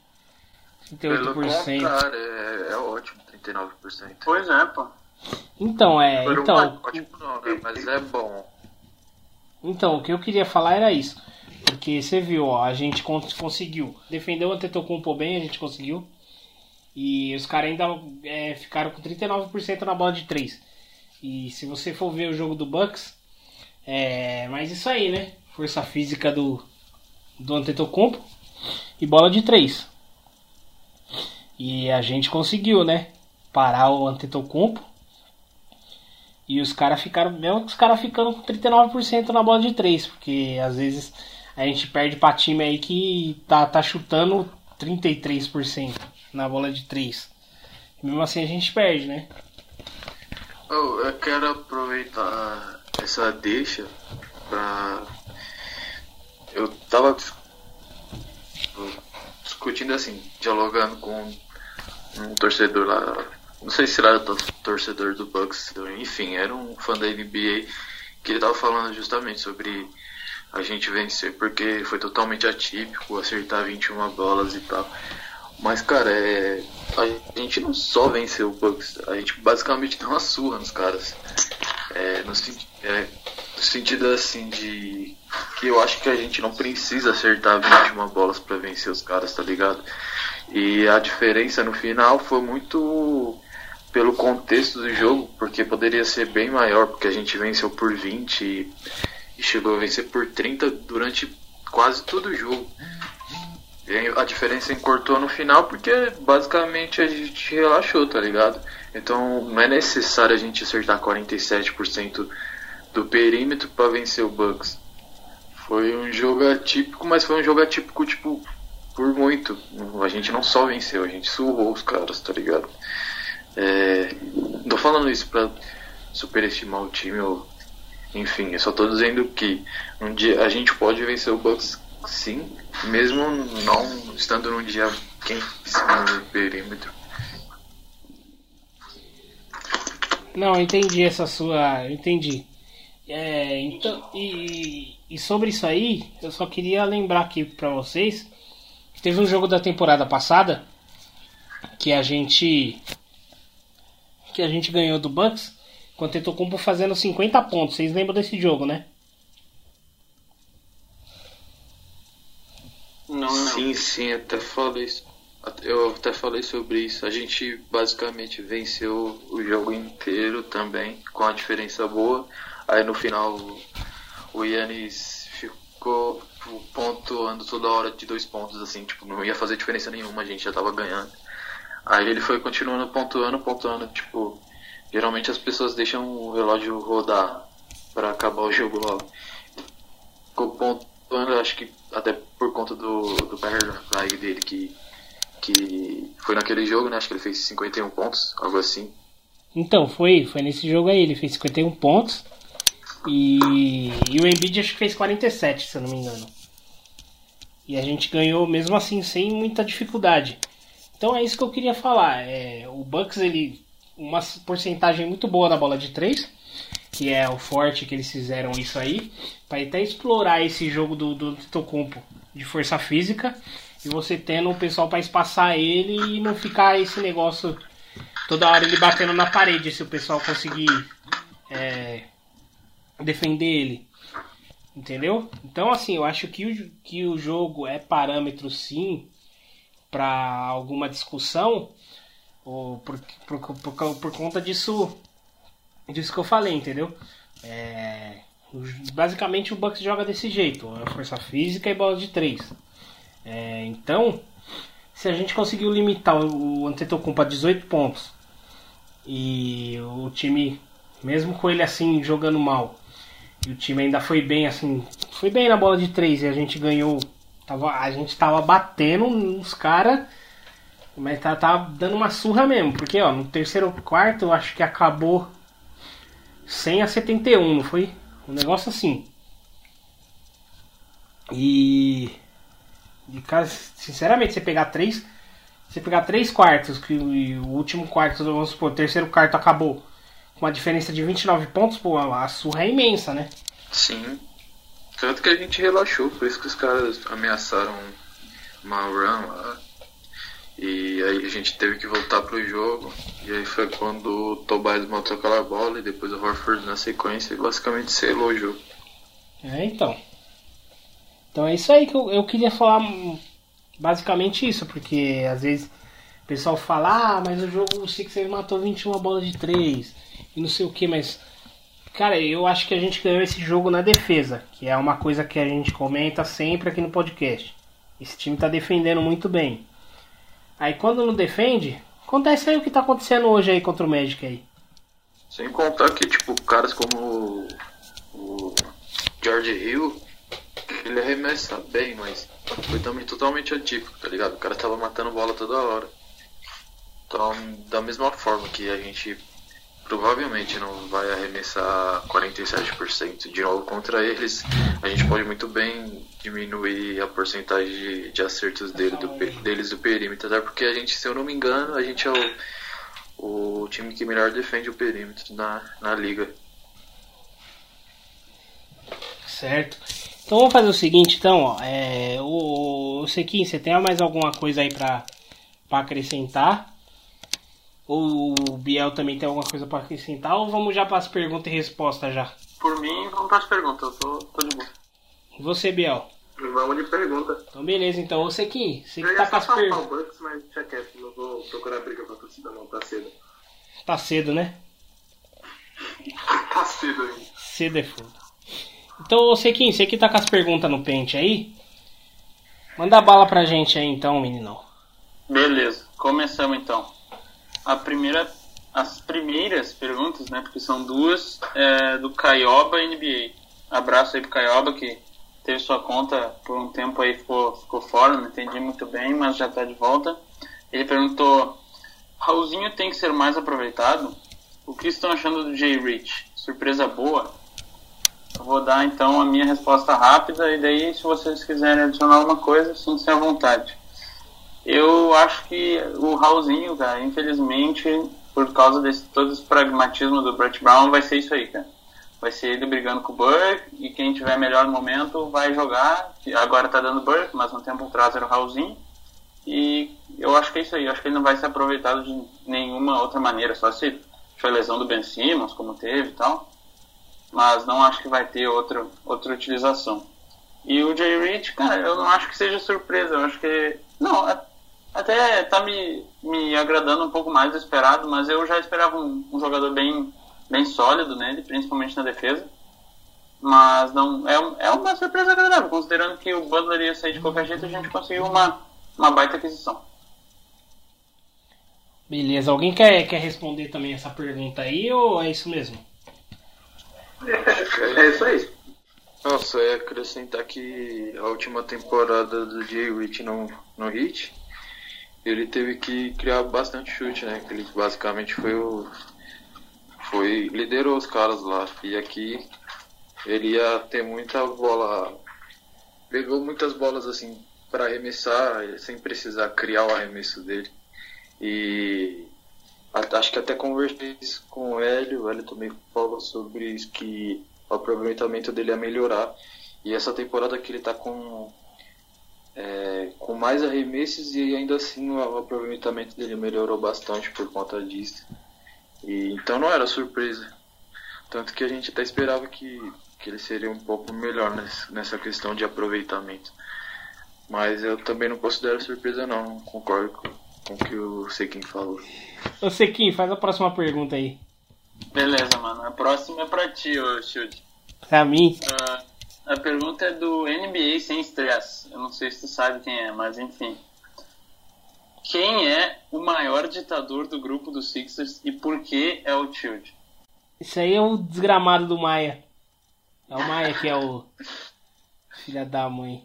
Pelo 38%. contrário, é, é ótimo, 39%. Pois é, pô. Então, é. Foram Então, Ótimo não, né? Mas é bom. Então, o que eu queria falar era isso. Porque você viu, ó, a gente con- conseguiu. Defendeu o Antetokounmpo bem, a gente conseguiu. E os caras ainda é, ficaram com 39% na bola de 3. E se você for ver o jogo do Bucks, é mais isso aí, né? Força física do, do Antetokounmpo e bola de 3. E a gente conseguiu, né? Parar o Antetokounmpo. E os caras ficaram, mesmo os caras ficando com 39% na bola de 3, porque às vezes a gente perde pra time aí que tá, tá chutando 33% na bola de 3. Mesmo assim a gente perde, né? Eu quero aproveitar essa deixa pra. Eu tava dis- discutindo assim, dialogando com um torcedor lá. Não sei se era tor- torcedor do Bucks, enfim, era um fã da NBA que ele tava falando justamente sobre a gente vencer, porque foi totalmente atípico acertar 21 bolas e tal. Mas, cara, é... a gente não só venceu o Bucks, a gente basicamente deu uma surra nos caras. É, no, é, no sentido assim de que eu acho que a gente não precisa acertar 21 bolas pra vencer os caras, tá ligado? E a diferença no final foi muito pelo contexto do jogo, porque poderia ser bem maior, porque a gente venceu por 20 e, e chegou a vencer por 30 durante quase todo o jogo. E a diferença encurtou no final porque basicamente a gente relaxou, tá ligado? Então não é necessário a gente acertar 47% do perímetro para vencer o Bucks. Foi um jogo atípico, mas foi um jogo atípico tipo por muito. A gente não só venceu, a gente surrou os caras, tá ligado? É, não tô falando isso pra superestimar o time ou enfim, eu só tô dizendo que um dia a gente pode vencer o Bucks sim, mesmo não estando num dia quentíssimo no perímetro. Não, entendi essa sua. Entendi. É, então, e, e sobre isso aí, eu só queria lembrar aqui pra vocês teve um jogo da temporada passada que a gente que a gente ganhou do Bucks com o Antetokounmpo fazendo 50 pontos. Vocês lembram desse jogo, né? Não, não. Sim, sim, até falei isso. Eu até falei sobre isso. A gente basicamente venceu o jogo inteiro também, com a diferença boa. Aí no final o Yannis ficou pontuando toda hora de dois pontos, assim, tipo, não ia fazer diferença nenhuma, a gente já tava ganhando. Aí ele foi continuando pontuando, pontuando, tipo, geralmente as pessoas deixam o relógio rodar pra acabar o jogo logo. Ficou pontuando, acho que até por conta do, do flag dele, que, que foi naquele jogo, né? Acho que ele fez 51 pontos, algo assim. Então, foi, foi nesse jogo aí, ele fez 51 pontos. E, e o Embiid acho que fez 47, se eu não me engano. E a gente ganhou mesmo assim, sem muita dificuldade. Então é isso que eu queria falar. É, o Bucks, ele. Uma porcentagem muito boa na bola de 3, que é o forte que eles fizeram isso aí, para até explorar esse jogo do, do Tocumpo de força física e você tendo o pessoal para espaçar ele e não ficar esse negócio toda hora ele batendo na parede se o pessoal conseguir é, defender ele. Entendeu? Então, assim, eu acho que o, que o jogo é parâmetro sim para alguma discussão ou por, por, por, por conta disso, disso que eu falei, entendeu? É, basicamente o Bucks joga desse jeito: é força física e bola de três. É, então, se a gente conseguiu limitar o Antetokounmpo a 18 pontos e o time, mesmo com ele assim jogando mal, e o time ainda foi bem assim, foi bem na bola de três e a gente ganhou, tava, a gente tava batendo nos caras, mas tá, tá dando uma surra mesmo, porque ó, no terceiro quarto eu acho que acabou 100 a 71, não foi? Um negócio assim. E de cara, sinceramente, você pegar três. Você pegar três quartos, que o último quarto, vamos supor, o terceiro quarto acabou com uma diferença de 29 pontos, pô, a surra é imensa, né? Sim. Tanto que a gente relaxou, por isso que os caras ameaçaram uma run lá. E aí a gente teve que voltar pro jogo. E aí foi quando o Tobias matou aquela bola e depois o Horford na sequência e basicamente selou o jogo. É, então. Então é isso aí que eu, eu queria falar hum, basicamente isso, porque às vezes o pessoal fala, ah, mas o jogo o Sixers matou 21 bola de 3 e não sei o que, mas cara, eu acho que a gente ganhou esse jogo na defesa, que é uma coisa que a gente comenta sempre aqui no podcast. Esse time tá defendendo muito bem. Aí quando não defende, acontece aí o que tá acontecendo hoje aí contra o Magic aí. Sem contar que, tipo, caras como o, George Hill ele arremessa bem, mas foi também totalmente atípico, tá ligado? O cara tava matando bola toda hora. Então, da mesma forma que a gente provavelmente não vai arremessar 47% de novo contra eles, a gente pode muito bem diminuir a porcentagem de, de acertos dele, do, deles do perímetro, até porque a gente, se eu não me engano, a gente é o, o time que melhor defende o perímetro na, na liga. Certo. Então vamos fazer o seguinte, então, ó, é, o, o Sequim, você tem mais alguma coisa aí pra acrescentar? Ou o Biel também tem alguma coisa pra acrescentar? Ou vamos já para as perguntas e respostas já? Por mim, vamos para as perguntas, eu tô, tô de boa. E você, Biel? Vamos de pergunta. Então beleza, então, ô Sequim, você que tá com as perguntas. Bucks, mas já quieto, não vou procurar briga com a torcida não, tá cedo. Tá cedo, né? Tá cedo ainda. Cedo é foda. Então, ô Sequim, você que tá com as perguntas no pente aí, manda bala pra gente aí então, meninão. Beleza, começamos então. A primeira, as primeiras perguntas, né, porque são duas, é do Caioba NBA. Abraço aí pro Caioba que teve sua conta por um tempo aí ficou, ficou fora, não entendi muito bem, mas já tá de volta. Ele perguntou: Raulzinho tem que ser mais aproveitado? O que estão achando do Jay Rich? Surpresa boa? Eu vou dar então a minha resposta rápida e daí se vocês quiserem adicionar alguma coisa, sintam-se à vontade. Eu acho que o Raulzinho, cara, infelizmente, por causa desse todo esse pragmatismo do Brett Brown, vai ser isso aí, cara. Vai ser ele brigando com o Burke e quem tiver melhor no momento vai jogar. Agora tá dando Burke, mas um tempo atrás era o Raulzinho. E eu acho que é isso aí. Eu acho que ele não vai ser aproveitado de nenhuma outra maneira, só se foi lesão do Ben Simmons, como teve e tal. Mas não acho que vai ter outra, outra utilização. E o Jay Rich, cara, eu não acho que seja surpresa. Eu acho que. Não, até tá me, me agradando um pouco mais do esperado, mas eu já esperava um, um jogador bem, bem sólido nele, principalmente na defesa. Mas não é, um- é uma surpresa agradável, considerando que o Butler ia sair de qualquer jeito, a gente conseguiu uma, uma baita aquisição. Beleza, alguém quer, quer responder também essa pergunta aí ou é isso mesmo? É isso aí. Nossa, eu ia acrescentar que a última temporada do Jay Rich no, no Heat, ele teve que criar bastante chute, né? Que ele basicamente foi o. Foi. liderou os caras lá. E aqui ele ia ter muita bola. Pegou muitas bolas assim para arremessar, sem precisar criar o arremesso dele. E acho que até conversei isso com o Hélio, o Hélio também falou sobre isso, que o aproveitamento dele ia melhorar. E essa temporada que ele tá com é, com mais arremessos e ainda assim o aproveitamento dele melhorou bastante por conta disso. E, então não era surpresa. Tanto que a gente até esperava que, que ele seria um pouco melhor nessa, nessa questão de aproveitamento. Mas eu também não considero surpresa não, não concordo com, com o que o Sequim falou. Ô Sequinho, faz a próxima pergunta aí. Beleza, mano. A próxima é pra ti, ô Shield. Pra mim. Ah, a pergunta é do NBA sem estresse. Eu não sei se tu sabe quem é, mas enfim. Quem é o maior ditador do grupo dos Sixers e por que é o Shield? Isso aí é o desgramado do Maia. É o Maia que é o. Filha da mãe.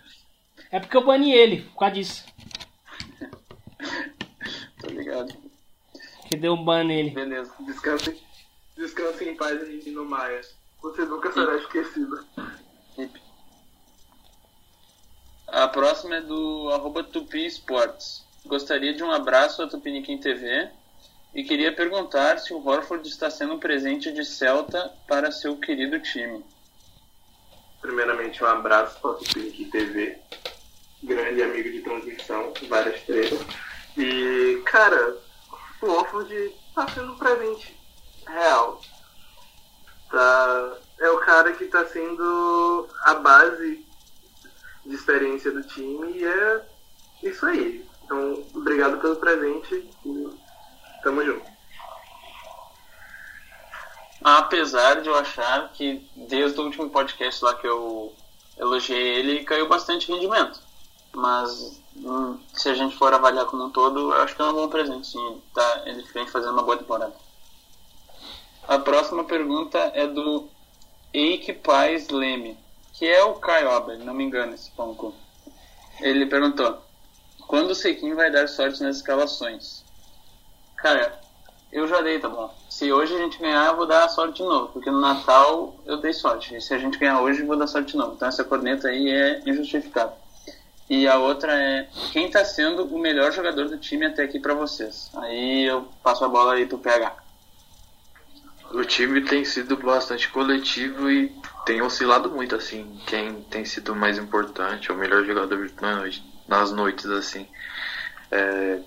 É porque eu bani ele, por causa disso. Tá ligado? Que deu um ban nele. Beleza. Descanse, descanse em paz aí no Maia. Você nunca será esquecido. A próxima é do arroba Tupi Sports. Gostaria de um abraço a Tupiniquim TV e queria perguntar se o Horford está sendo um presente de Celta para seu querido time. Primeiramente, um abraço para o Tupiniquim TV, grande amigo de transmissão, várias tretas. E, cara, o Orford tá sendo um presente real. Tá, é o cara que tá sendo a base de experiência do time e é isso aí. Então, obrigado pelo presente e tamo junto. Apesar de eu achar que desde o último podcast lá que eu elogiei ele, caiu bastante rendimento. Mas hum, se a gente for avaliar como um todo, eu acho que é um bom presente, sim. Tá, ele vem fazendo uma boa temporada. A próxima pergunta é do Eike Paz Leme, que é o Caioba, não me engano, esse ponto. Ele perguntou: Quando o Sequim vai dar sorte nas escalações? Cara, eu já dei, tá bom? Se hoje a gente ganhar, eu vou dar sorte de novo, porque no Natal eu dei sorte. E se a gente ganhar hoje, eu vou dar sorte de novo. Então essa corneta aí é injustificada. E a outra é quem tá sendo o melhor jogador do time até aqui pra vocês. Aí eu passo a bola aí pro PH. O time tem sido bastante coletivo e tem oscilado muito, assim, quem tem sido mais importante, o melhor jogador na noite- nas noites, assim. É,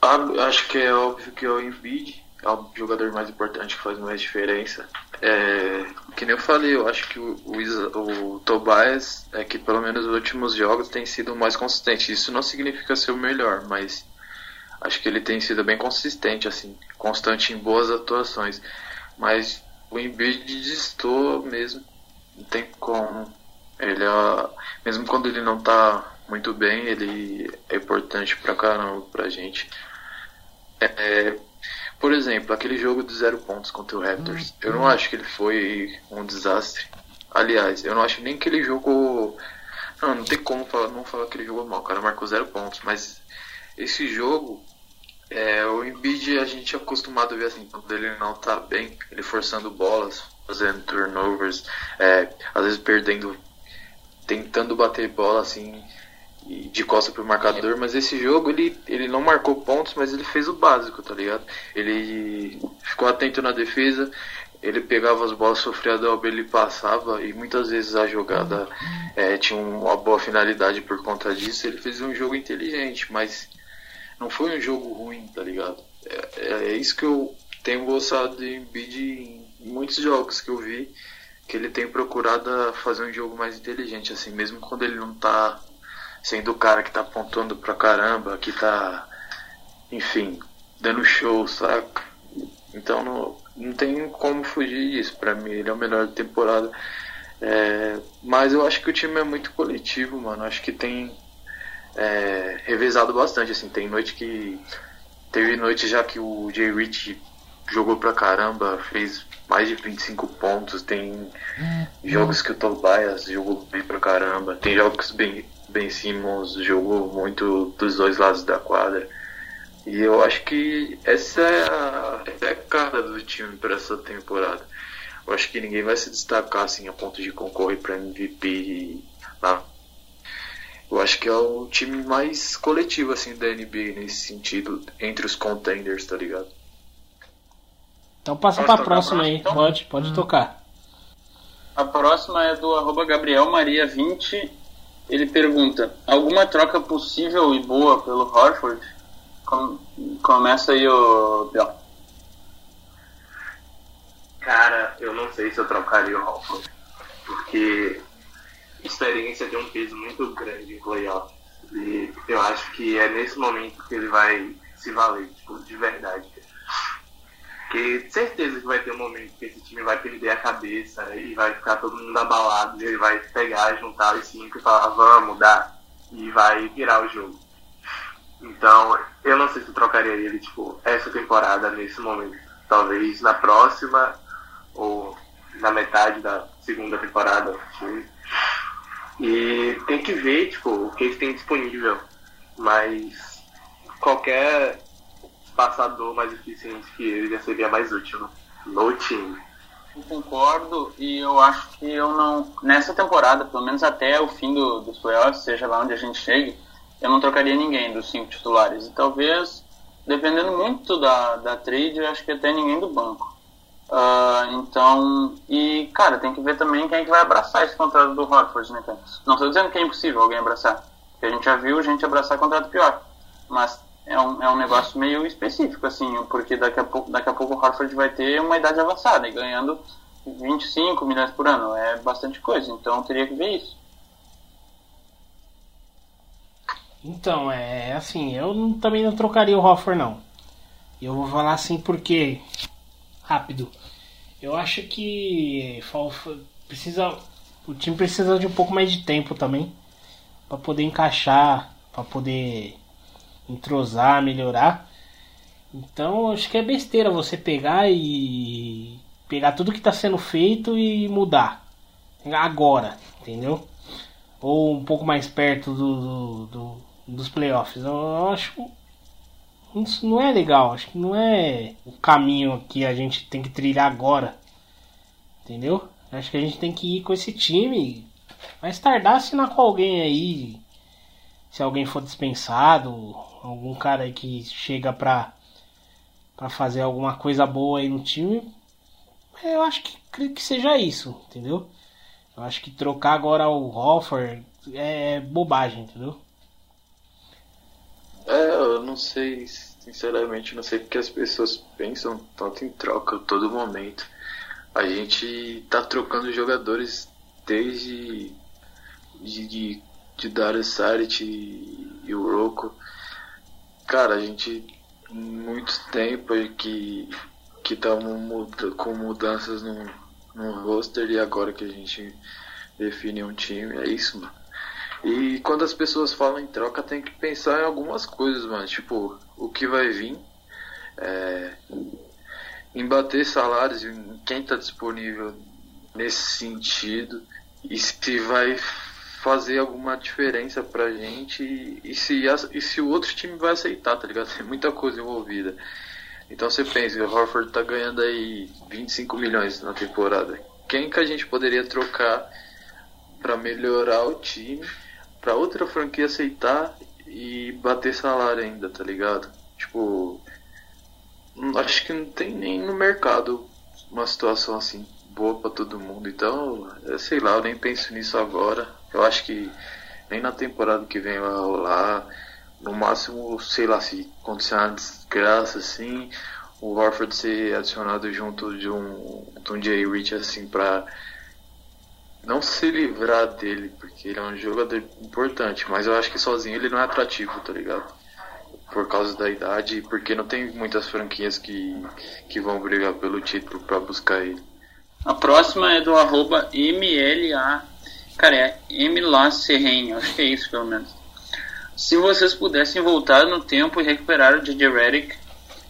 Acho que é óbvio que é o Embiid é o jogador mais importante que faz mais diferença. É, que nem eu falei, eu acho que o, o, o Tobias é que pelo menos nos últimos jogos tem sido mais consistente. Isso não significa ser o melhor, mas acho que ele tem sido bem consistente, assim, constante em boas atuações. Mas o Embiid destoa mesmo, não tem como. Ele mesmo quando ele não tá muito bem, ele é importante pra caramba pra gente. É, por exemplo, aquele jogo de zero pontos contra o Raptors, eu não acho que ele foi um desastre. Aliás, eu não acho nem que ele jogou. Não, não tem como falar, não falar que ele jogou mal, o cara marcou zero pontos, mas esse jogo, é, o Embiid a gente é acostumado a ver assim, quando ele não tá bem, ele forçando bolas, fazendo turnovers, é, às vezes perdendo, tentando bater bola assim, de costa pro marcador, mas esse jogo ele, ele não marcou pontos, mas ele fez o básico, tá ligado? Ele ficou atento na defesa, ele pegava as bolas, sofria a dobra, ele passava e muitas vezes a jogada é, tinha uma boa finalidade por conta disso. Ele fez um jogo inteligente, mas não foi um jogo ruim, tá ligado? É, é isso que eu tenho gostado de Embiid em muitos jogos que eu vi, que ele tem procurado fazer um jogo mais inteligente, assim, mesmo quando ele não tá sendo o cara que tá apontando pra caramba, que tá, enfim, dando show, saca? Então não, não tem como fugir disso. Pra mim, ele é o melhor da temporada. É, mas eu acho que o time é muito coletivo, mano. Acho que tem é, revezado bastante. Assim, tem noite que. Teve noite já que o Jay Rich jogou pra caramba, fez mais de 25 pontos. Tem jogos que o Tobias jogou bem pra caramba. Tem jogos bem Ben Simmons jogou muito dos dois lados da quadra. E eu acho que essa é a, é a cara do time para essa temporada. Eu acho que ninguém vai se destacar assim a ponto de concorrer para MVP. Lá. Eu acho que é o time mais coletivo assim da NBA nesse sentido, entre os contenders, tá ligado? Então passa Posso pra próxima aí. então? Pode, pode tocar. A próxima é do arroba Gabriel Maria 20. Ele pergunta: alguma troca possível e boa pelo Horford? Com- começa aí, o Biel. Cara, eu não sei se eu trocaria o Horford, porque experiência tem um peso muito grande em playoffs. E eu acho que é nesse momento que ele vai se valer, tipo, de verdade. Porque certeza que vai ter um momento que esse time vai perder a cabeça e vai ficar todo mundo abalado e ele vai pegar, juntar os cinco e falar, vamos, dá. E vai virar o jogo. Então, eu não sei se trocaria ele, tipo, essa temporada, nesse momento. Talvez na próxima, ou na metade da segunda temporada. assim. E tem que ver, tipo, o que eles têm disponível. Mas qualquer passador mais eficiente que ele já seria mais útil no time. Eu concordo e eu acho que eu não. Nessa temporada, pelo menos até o fim do, dos playoffs, seja lá onde a gente chegue, eu não trocaria ninguém dos cinco titulares. E talvez, dependendo muito da, da trade, eu acho que até ninguém do banco. Ah, então, e cara, tem que ver também quem é que vai abraçar esse contrato do Horford, né, cara? Não estou dizendo que é impossível alguém abraçar, porque a gente já viu gente abraçar contrato pior, mas é um, é um negócio meio específico, assim, porque daqui a, pouco, daqui a pouco o Horford vai ter uma idade avançada e ganhando 25 milhões por ano, é bastante coisa, então teria que ver isso. Então, é assim, eu não- também não trocaria o Hoffer não. Eu vou falar assim porque rápido. Eu acho que precisa o time precisa de um pouco mais de tempo também para poder encaixar, para poder entrosar, melhorar. Então, acho que é besteira você pegar e pegar tudo que está sendo feito e mudar agora, entendeu? ou um pouco mais perto do, do- do- dos playoffs. Eu acho isso não é legal. Acho que não é o caminho que a gente tem que trilhar agora, entendeu? Acho que a gente tem que ir com esse time. Mais tardar assinar com alguém aí, se alguém for dispensado, algum cara aí que chega pra para fazer alguma coisa boa aí no time. Eu acho que creio que seja isso, entendeu? Eu acho que trocar agora o Hoffer é bobagem, entendeu? Sei, sinceramente, não sei porque as pessoas pensam tanto em troca todo momento. A gente tá trocando jogadores desde de, de, de Darius Saric e, e o Rocco. Cara, a gente muito tempo que que estamos muda, com mudanças no, no roster e agora que a gente define um time, é isso, mano. E quando as pessoas falam em troca, tem que pensar em algumas coisas, mano. Tipo, o que vai vir, é, em bater salários, em quem tá disponível nesse sentido, e se vai fazer alguma diferença pra gente, e, e se, e se o outro time vai aceitar, tá ligado? Tem muita coisa envolvida. Então você pensa, o Horford tá ganhando aí 25 milhões na temporada. Quem que a gente poderia trocar pra melhorar o time, pra outra franquia aceitar e bater salário ainda, tá ligado? Tipo, hum, acho que não tem nem no mercado uma situação assim boa pra todo mundo. Então, é, sei lá, eu nem penso nisso agora. Eu acho que nem na temporada que vem vai rolar. No máximo, sei lá, se acontecer uma desgraça assim, o Warford ser adicionado junto de um, de um Jay Rich assim pra não se livrar dele, porque ele é um jogador importante, mas eu acho que sozinho ele não é atrativo, tá ligado? Por causa da idade e porque não tem muitas franquias que, que vão brigar pelo título pra buscar ele. A próxima é do arroba MLA. Cara, é MLA Serrenho, acho que é isso pelo menos. Se vocês pudessem voltar no tempo e recuperar o DJ Redick,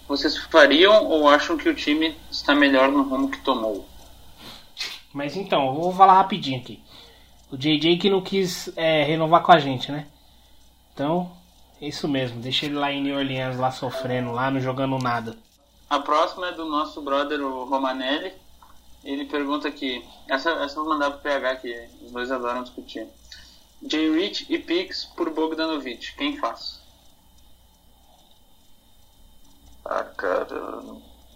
vocês fariam ou acham que o time está melhor no rumo que tomou? Mas então, eu vou falar rapidinho aqui. O JJ que não quis é, renovar com a gente, né? Então, é isso mesmo. Deixa ele lá em New Orleans, lá sofrendo, lá não jogando nada. A próxima é do nosso brother, o Romanelli. Ele pergunta aqui, essa, essa eu vou mandar pro PH que os dois adoram discutir. Jay Rich e Pix por Bogdanovic, quem faz? Ah, cara,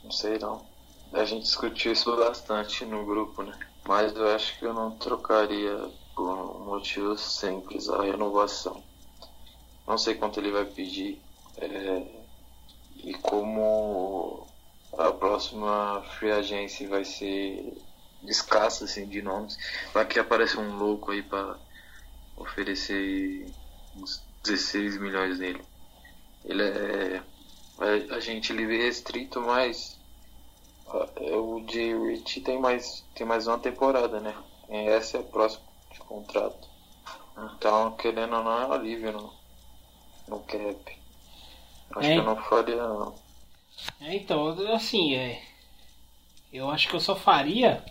não sei não. A gente discutiu isso bastante no grupo, né? Mas eu acho que eu não trocaria por um motivo simples, a renovação. Não sei quanto ele vai pedir. é, e como a próxima free agency vai ser escassa assim, de nomes, vai que aparece um louco aí pra oferecer uns 16 milhões nele. Ele é a, a gente livre restrito, mas é, o Jay Rich tem mais, tem mais uma temporada, né? E essa é a próxima de contrato. Então, querendo ou não, é um alívio no, no cap. Acho É. que eu não faria não. É, então, assim, é, eu acho que eu só faria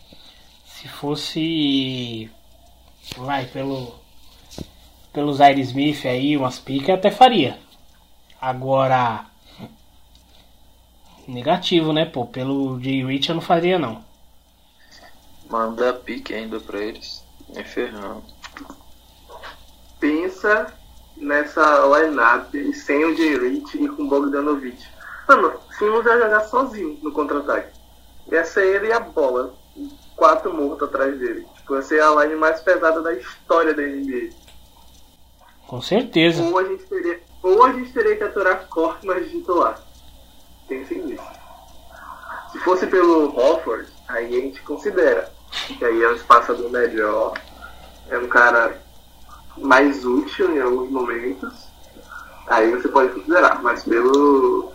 se fosse, vai, pelo, pelo Zaire Smith aí, umas picas, até faria. Agora, negativo, né, pô, pelo J. Rich eu não faria não. Manda pique ainda pra eles. Me ferrando. pensa nessa lineup sem o Jay Rich e com o Bogdanovic. Mano, Simmons vai jogar sozinho no contra-ataque. Ia ser ele e a bola. Quatro mortos atrás dele. Tipo, ia ser a line mais pesada da história da NBA. Com certeza. Ou a gente teria, ou a gente teria que aturar de titular. Pensem nisso. Se fosse pelo Hofford, aí a gente considera. Que aí é um espaçador melhor. É um cara mais útil em alguns momentos. Aí você pode considerar. Mas pelo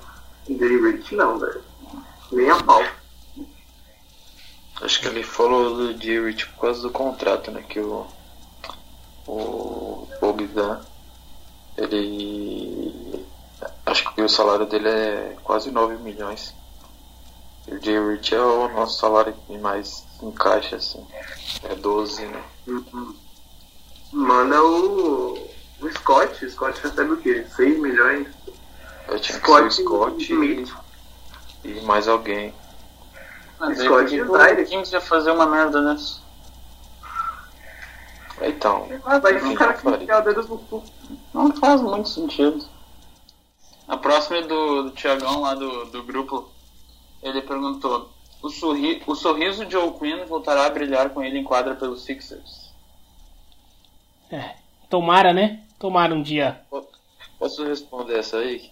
Jay Rich não, velho. Nem a pau. Acho que ele falou do Jay Rich por causa do contrato, né? Que o, o Bogdan, ele. Acho que o salário dele é quase 9 milhões. E o Jay Rich é o nosso salário que mais encaixa, assim. É 12, né? Manda o. O Scott. O Scott recebe o quê? 6 milhões? Eu tinha que ser o Scott Scott Smith. e, e mais alguém. Mas aí Scott que que Snyder. o Kings ia fazer uma merda dessa? Então, Ah, vai ficar aqui o dedo no cu. Não faz muito sentido. A próxima é do, do Tiagão lá do, do grupo. Ele perguntou: o, sorri, o sorriso de Joe Quinn voltará a brilhar com ele em quadra pelos Sixers? É, tomara, né? Tomara um dia. posso responder essa aí?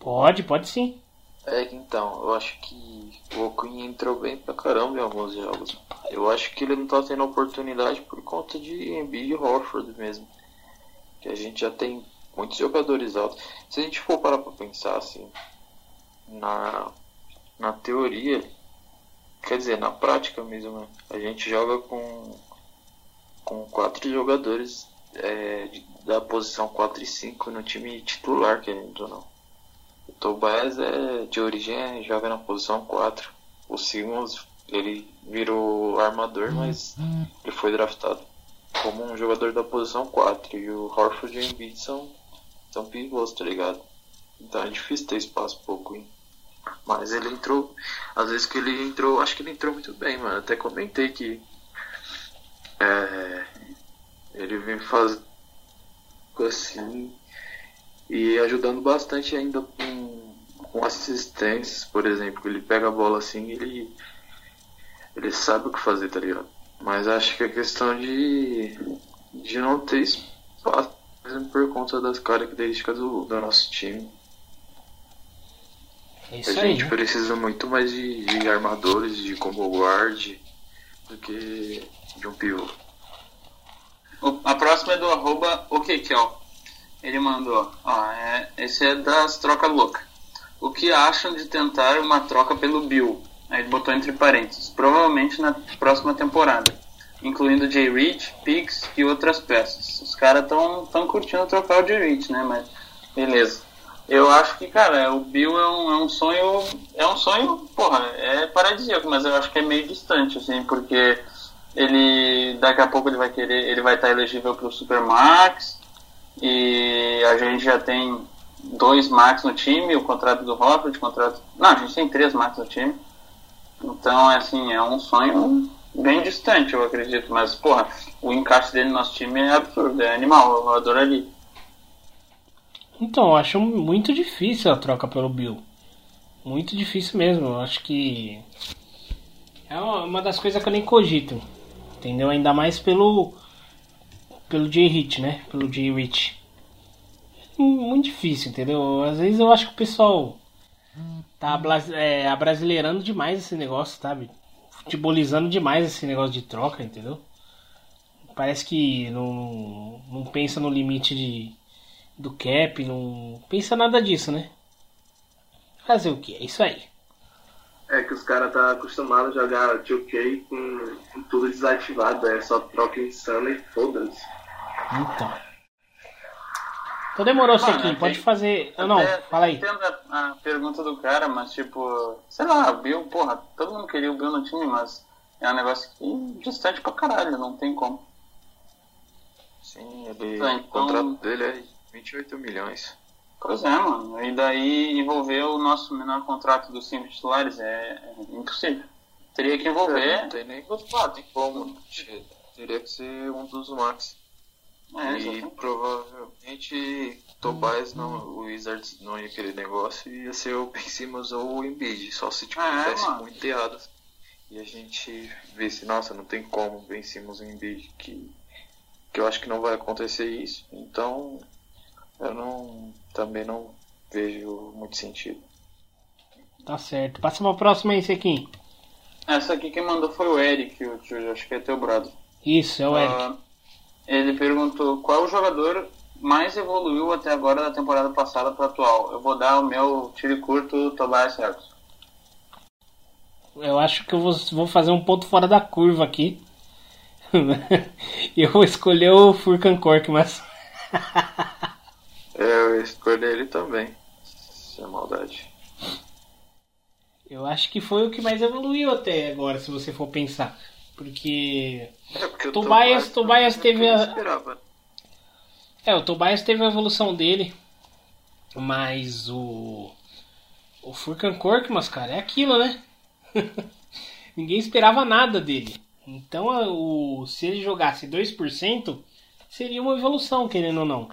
Pode, pode sim. É que então, eu acho que o Queen entrou bem pra caramba em alguns jogos. Eu acho que ele não tá tendo oportunidade por conta de Embiid e Horford mesmo. Que a gente já tem muitos jogadores altos. Se a gente for parar pra pensar assim, na, na teoria, quer dizer, na prática mesmo, né? a gente joga com, com quatro jogadores é, da posição 4 e 5 no time titular, querendo ou não. O Tobias é de origem joga na posição 4. O Simmons ele virou armador, mas ele foi draftado como um jogador da posição 4. E o Horford e o Embiid são, são pivôs, tá ligado? Então é difícil ter espaço pouco, hein? Mas ele entrou, às vezes que ele entrou, acho que ele entrou muito bem, mano. Até comentei que é, ele vem fazendo assim e ajudando bastante ainda com, com assistências, por exemplo. Ele pega a bola assim ele, ele sabe o que fazer, tá ligado? Mas acho que é questão de, de não ter espaço mesmo por conta das características do, do nosso time. É A isso aí. gente precisa muito mais de, de armadores, de combo guard, do que de um pivô. A próxima é do arroba OKKel. Ele mandou, ó, é, esse é das trocas loucas. O que acham de tentar uma troca pelo Bill? Aí ele botou entre parênteses, provavelmente na próxima temporada, incluindo Jay Reed, Pigs e outras peças. Os caras tão, tão curtindo trocar o Jay Reed, né? Mas beleza. Eu acho que, cara, o Bill é um, é um sonho. É um sonho, porra, é paradisíaco, mas eu acho que é meio distante, assim, porque ele daqui a pouco ele vai querer, ele vai estar elegível para o Supermax e a gente já tem dois Max no time, o contrato do Robert, o contrato. Não, a gente tem três Max no time. Então, assim, é um sonho bem distante, eu acredito. Mas, porra, o encaixe dele no nosso time é absurdo, é animal, eu adoraria. Então, eu acho muito difícil a troca pelo Bill. Muito difícil mesmo. Eu acho que é uma das coisas que eu nem cogito. Entendeu? Ainda mais pelo pelo Jay Hit, né? Pelo Jay Rich. Muito difícil, entendeu? Às vezes eu acho que o pessoal tá é, abrasileirando demais esse negócio, sabe? Futebolizando demais esse negócio de troca, entendeu? Parece que não, não pensa no limite de, do cap, não pensa nada disso, né? Fazer o que? É isso aí. É que os caras tá acostumados a jogar 2K com, com tudo desativado, é só troca insana e foda-se. Então. Então demorou, Mano, Sequinho. Pode fazer. Ah, não, Até fala aí. Entendo a, a pergunta do cara, mas tipo, sei lá, o Bill, porra, todo mundo queria o Bill no time, mas é um negócio que distante pra caralho, não tem como. Sim, ele, Tá, o então- contrato dele é 28 milhões. Pois é, mano. E daí envolver o nosso menor contrato dos cinco titulares é, é impossível. Teria que envolver. Não tem nem tem como. Teria que ser um dos Max. É, e exatamente. provavelmente Tobias não, o Wizards não ia querer negócio e ia ser o Ben Simmons ou o Embiid, só se tipo, É, tivesse mano. muito errado. E a gente visse, nossa, não tem como Ben Simmons e Embiid, que, que eu acho que não vai acontecer isso. Então eu não também não vejo muito sentido. Tá certo. Passa pra próxima aí, Sequinho. Essa aqui quem mandou foi o Eric, o tio, acho que é teu brother. Isso, é o Eric. Ah, ele perguntou qual o jogador mais evoluiu até agora da temporada passada para atual. Eu vou dar o meu tiro curto Tobias Harris. Eu acho que eu vou, vou fazer um ponto fora da curva aqui. Eu vou escolher o Furkan Kork, mas. Eu escolhi ele também. Sem maldade. Eu acho que foi o que mais evoluiu até agora, se você for pensar. Porque. É, porque o Tobias- Tobias teve a- esperava. É, o Tobias teve a evolução dele. Mas o. O Furkan Korkmaz, cara, é aquilo, né? Ninguém esperava nada dele. Então, o, se ele jogasse 2%, seria uma evolução, querendo ou não.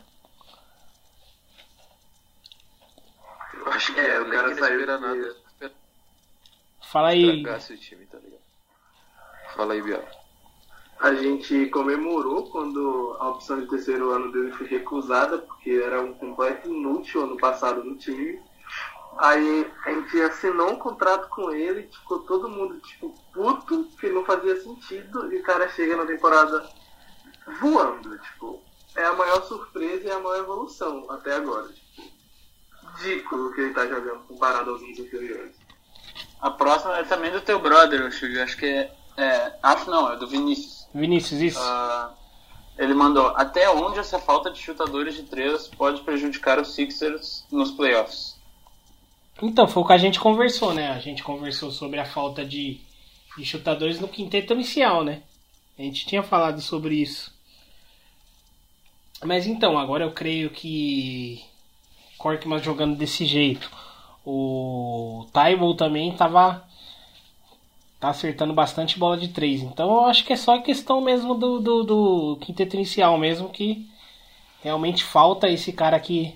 Eu acho que É, o cara saiu de- nada. Fala aí. o time, tá ligado? Fala aí, Biel. A gente comemorou quando a opção de terceiro ano dele foi recusada, porque era um completo inútil ano passado no time. Aí a gente assinou um contrato com ele, ficou todo mundo tipo puto, que não fazia sentido, e o cara chega na temporada voando, tipo, é a maior surpresa e a maior evolução até agora. Tipo, ridículo o que ele tá jogando comparado aos anos anteriores. A próxima é também do teu brother, eu. Acho que é, é. Acho não, é do Vinícius. Vinícius, isso. Ah, ele mandou: Até onde essa falta de chutadores de três pode prejudicar os Sixers nos playoffs? Então, foi o que a gente conversou, né? A gente conversou sobre a falta de, de chutadores no quinteto inicial, né? A gente tinha falado sobre isso. Mas então, agora eu creio que Korkmaz jogando desse jeito. O Tybalt também tava tá acertando bastante bola de três. Então eu acho que é só questão mesmo do, do, do quinteto inicial mesmo que realmente falta esse cara aqui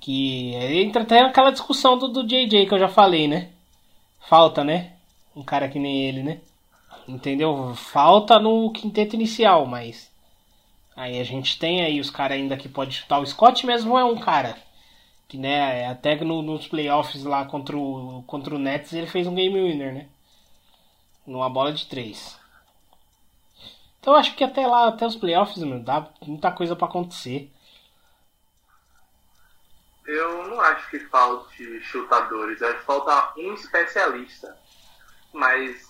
que entra até aquela discussão do, do JJ que eu já falei, né? Falta, né? Um cara que nem ele, né? Entendeu? Falta no quinteto inicial, mas. Aí a gente tem aí os caras ainda que pode chutar. O Scott mesmo é um cara. Que, né, até no- nos playoffs lá contra o, contra o Nets ele fez um game winner, né? Numa bola de três. Então eu acho que até lá, até os playoffs, meu, dá muita coisa pra acontecer. Eu não acho que falte chutadores, acho que falta um especialista. Mas,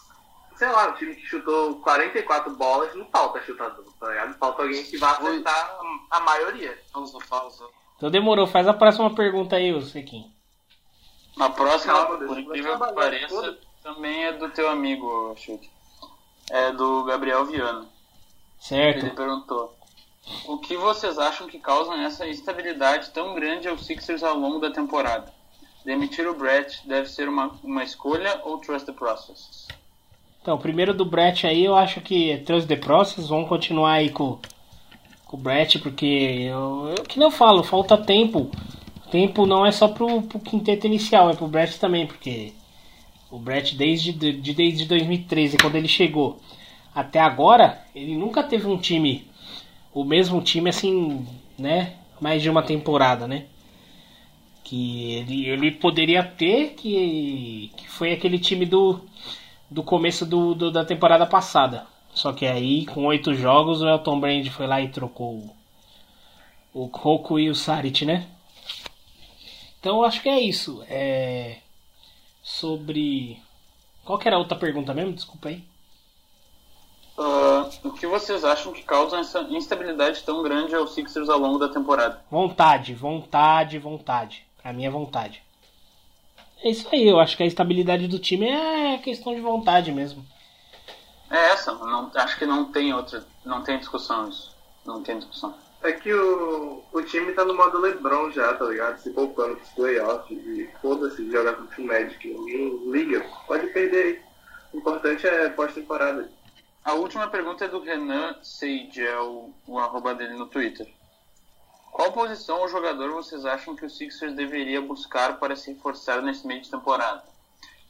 sei lá, um time que chutou 44 bolas não falta chutador, tá ligado? Falta alguém que vá acertar a maioria. Pausa, pausa. Então demorou, faz a próxima pergunta aí, ô Sequinho. A próxima, Calma, por incrível que pareça. Também é do teu amigo, Chute. é do Gabriel Viana. Certo. Ele perguntou: O que vocês acham que causam essa instabilidade tão grande aos Sixers ao longo da temporada? Demitir o Brett deve ser uma, uma escolha ou trust the process? Então, primeiro do Brett aí, eu acho que Trust the Process, vamos continuar aí com, com o Brett, porque eu, eu que não falo, falta tempo. Tempo não é só pro, pro quinteto inicial, é pro Brett também, porque o Brett desde, de, desde 2013, quando ele chegou até agora, ele nunca teve um time, o mesmo time assim, né? Mais de uma temporada, né? Que ele, ele poderia ter, que, que foi aquele time do, do começo do, do- da temporada passada. Só que aí, com oito jogos, o Elton Brand foi lá e trocou o, o Coco e o Sarit, né? Então eu acho que é isso. É sobre. Qual que era a outra pergunta mesmo? Desculpa aí. Ah, o que vocês acham que causa essa instabilidade tão grande aos Sixers ao longo da temporada? Vontade, vontade, vontade. Pra mim é vontade. É isso aí, eu acho que a estabilidade do time é questão de vontade mesmo. É essa, não, acho que não tem outra, não tem discussão isso. Não tem discussão. É que o, o time tá no modo LeBron já, tá ligado? Se poupando pros playoffs e foda-se jogar contra o Magic. Ninguém liga, pode perder aí. O importante é pós-temporada. A última pergunta é do Renan Seigel, o arroba dele no Twitter. Qual posição ou jogador vocês acham que o Sixers deveria buscar para se reforçar nesse meio de temporada?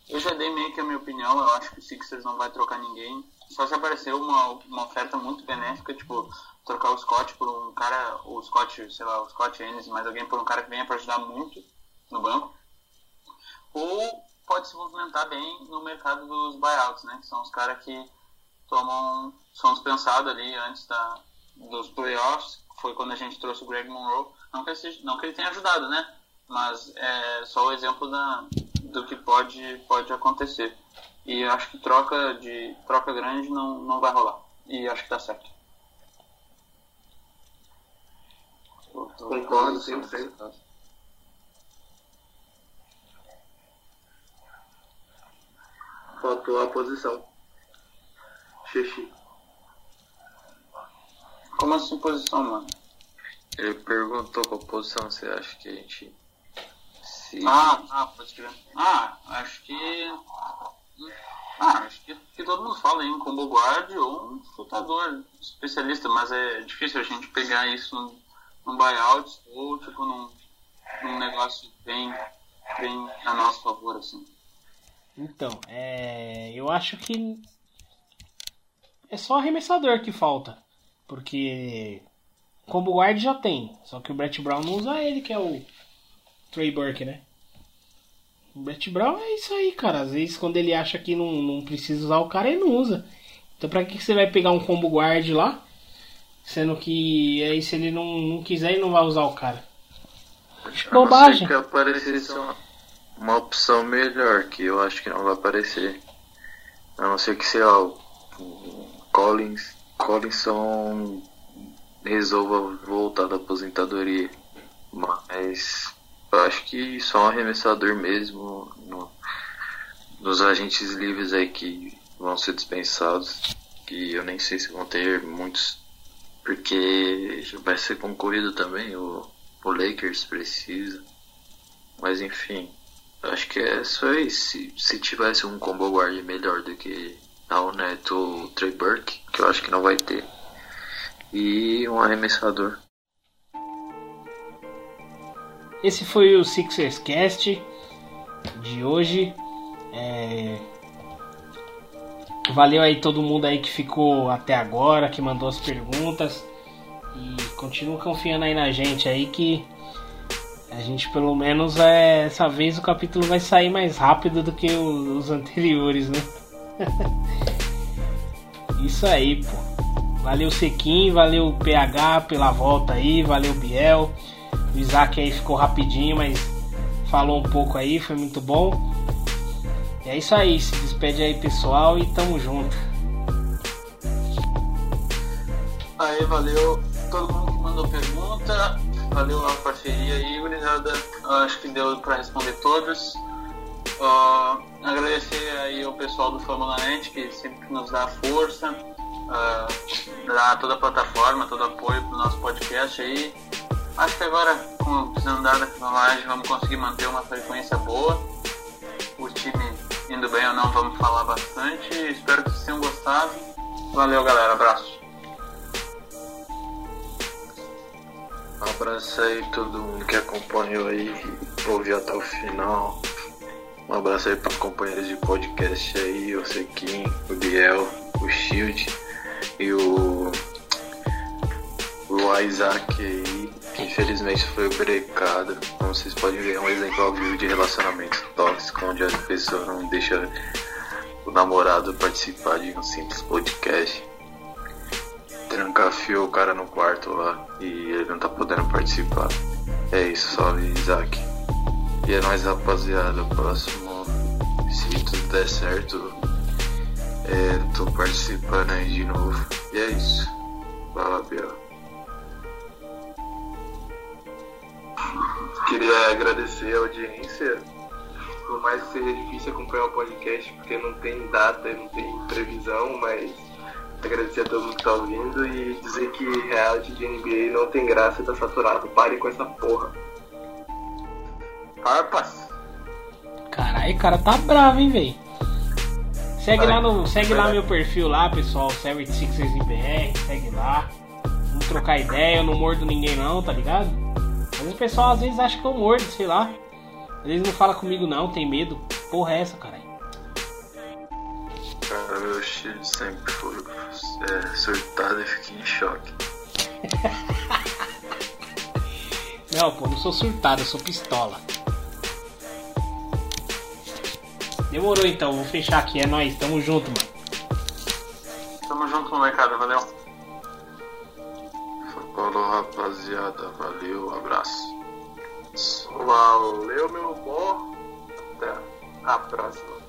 Eu já dei meio que a minha opinião, eu acho que o Sixers não vai trocar ninguém. Só se aparecer uma, uma oferta muito benéfica, tipo, trocar o Scott por um cara, o Scott, sei lá, o Scott Ennis, mas alguém por um cara que venha para ajudar muito no banco. Ou pode se movimentar bem no mercado dos buyouts, né? Que são os caras que tomam, são dispensados ali antes da, dos playoffs. Foi quando a gente trouxe o Greg Monroe. Não que seja- não que ele tenha ajudado, né? Mas é só o exemplo da, do que pode, pode acontecer. E acho que troca de troca grande não, não vai rolar. E acho que tá certo. Concordo 100%. Faltou a posição. Xixi. Como assim posição, mano? Ele perguntou qual posição você acha que a gente. Se... Ah, ah, pode crer. Ah, acho que. Ah, acho que, que todo mundo fala em combo guard ou um chutador especialista, mas é difícil a gente pegar isso num, num buyout ou tipo num, num negócio bem, bem a nosso favor, assim. Então, é, eu acho que é só arremessador que falta. Porque combo guard já tem. Só que o Brett Brown não usa ele, que é o Trey Burke, né? O Brett Brown é isso aí, cara. Às vezes quando ele acha que não, não precisa usar o cara, ele não usa. Então pra que você vai pegar um combo guard lá? Sendo que aí se ele não, não quiser, ele não vai usar o cara. Não bobagem. que aparecesse uma, uma opção melhor, que eu acho que não vai aparecer. A não ser que, sei lá, o o Collins, Collinson resolva voltar da aposentadoria. Mas eu acho que só um arremessador mesmo, no- nos agentes livres aí que vão ser dispensados, que eu nem sei se vão ter muitos, porque vai ser concorrido também, o, o Lakers precisa. Mas enfim, acho que é só isso. Se, se tivesse um combo guard melhor do que Al Neto ou Trey Burke, que eu acho que não vai ter, e um arremessador. Esse foi o Sixers Cast de hoje. É, Valeu aí todo mundo aí que ficou até agora, que mandou as perguntas. E continua confiando aí na gente aí que a gente pelo menos é, essa vez o capítulo vai sair mais rápido do que os anteriores, né? Isso aí, pô. Valeu Sequim, valeu PH pela volta aí, valeu Biel. O Isaac aí ficou rapidinho, mas falou um pouco aí, foi muito bom. E é isso aí, se despede aí pessoal e tamo junto. Aí, valeu todo mundo que mandou pergunta. Valeu a parceria aí, gurizada. Acho que deu pra responder todas. Ah, agradecer aí ao pessoal do Fórmula Net que sempre nos dá força, ah, dá toda a plataforma, todo apoio pro nosso podcast aí. Acho que agora, com o desandar da filmagem, vamos conseguir manter uma frequência boa. O time indo bem ou não, vamos falar bastante. Espero que vocês tenham gostado. Valeu, galera. Abraço. Abraço aí todo mundo que acompanhou aí, ouviu até o final. Um abraço aí pros companheiros de podcast aí, o Sequim, o Biel, o Shield e o. O Isaac aí, infelizmente foi brecado. Como vocês podem ver, é um exemplo ao vivo de relacionamento tóxico, onde a pessoa não deixa o namorado participar de um simples podcast. Trancafiou o cara no quarto lá e ele não tá podendo participar. É isso, salve Isaac. E é nóis rapaziada, próximo, se tudo der certo, é, tô participando aí de novo. E é isso. Lá, Biel. Queria agradecer a audiência. Por mais que seja difícil acompanhar o podcast, porque não tem data, não tem previsão, mas agradecer a todo mundo que tá ouvindo e dizer que reality de NBA não tem graça e tá saturado. Pare com essa porra. Farpas. Caralho, o cara tá bravo, hein, véi. Segue lá no. Segue lá meu perfil lá, pessoal. 76 BR, segue lá. Vamos trocar ideia, eu não mordo ninguém não, tá ligado? Vezes o pessoal às vezes acha que eu mordo, sei lá. Às vezes não fala comigo não, tem medo. Porra é essa, caralho? Cara, meu estilo sempre foi é, surtado e fiquei em choque. Não, pô, não sou surtado, eu sou pistola. Demorou então, vou fechar aqui, é nóis, tamo junto, mano. Tamo junto, molecada. Valeu. Falou rapaziada, valeu, abraço. Valeu, meu bom. Até a próxima.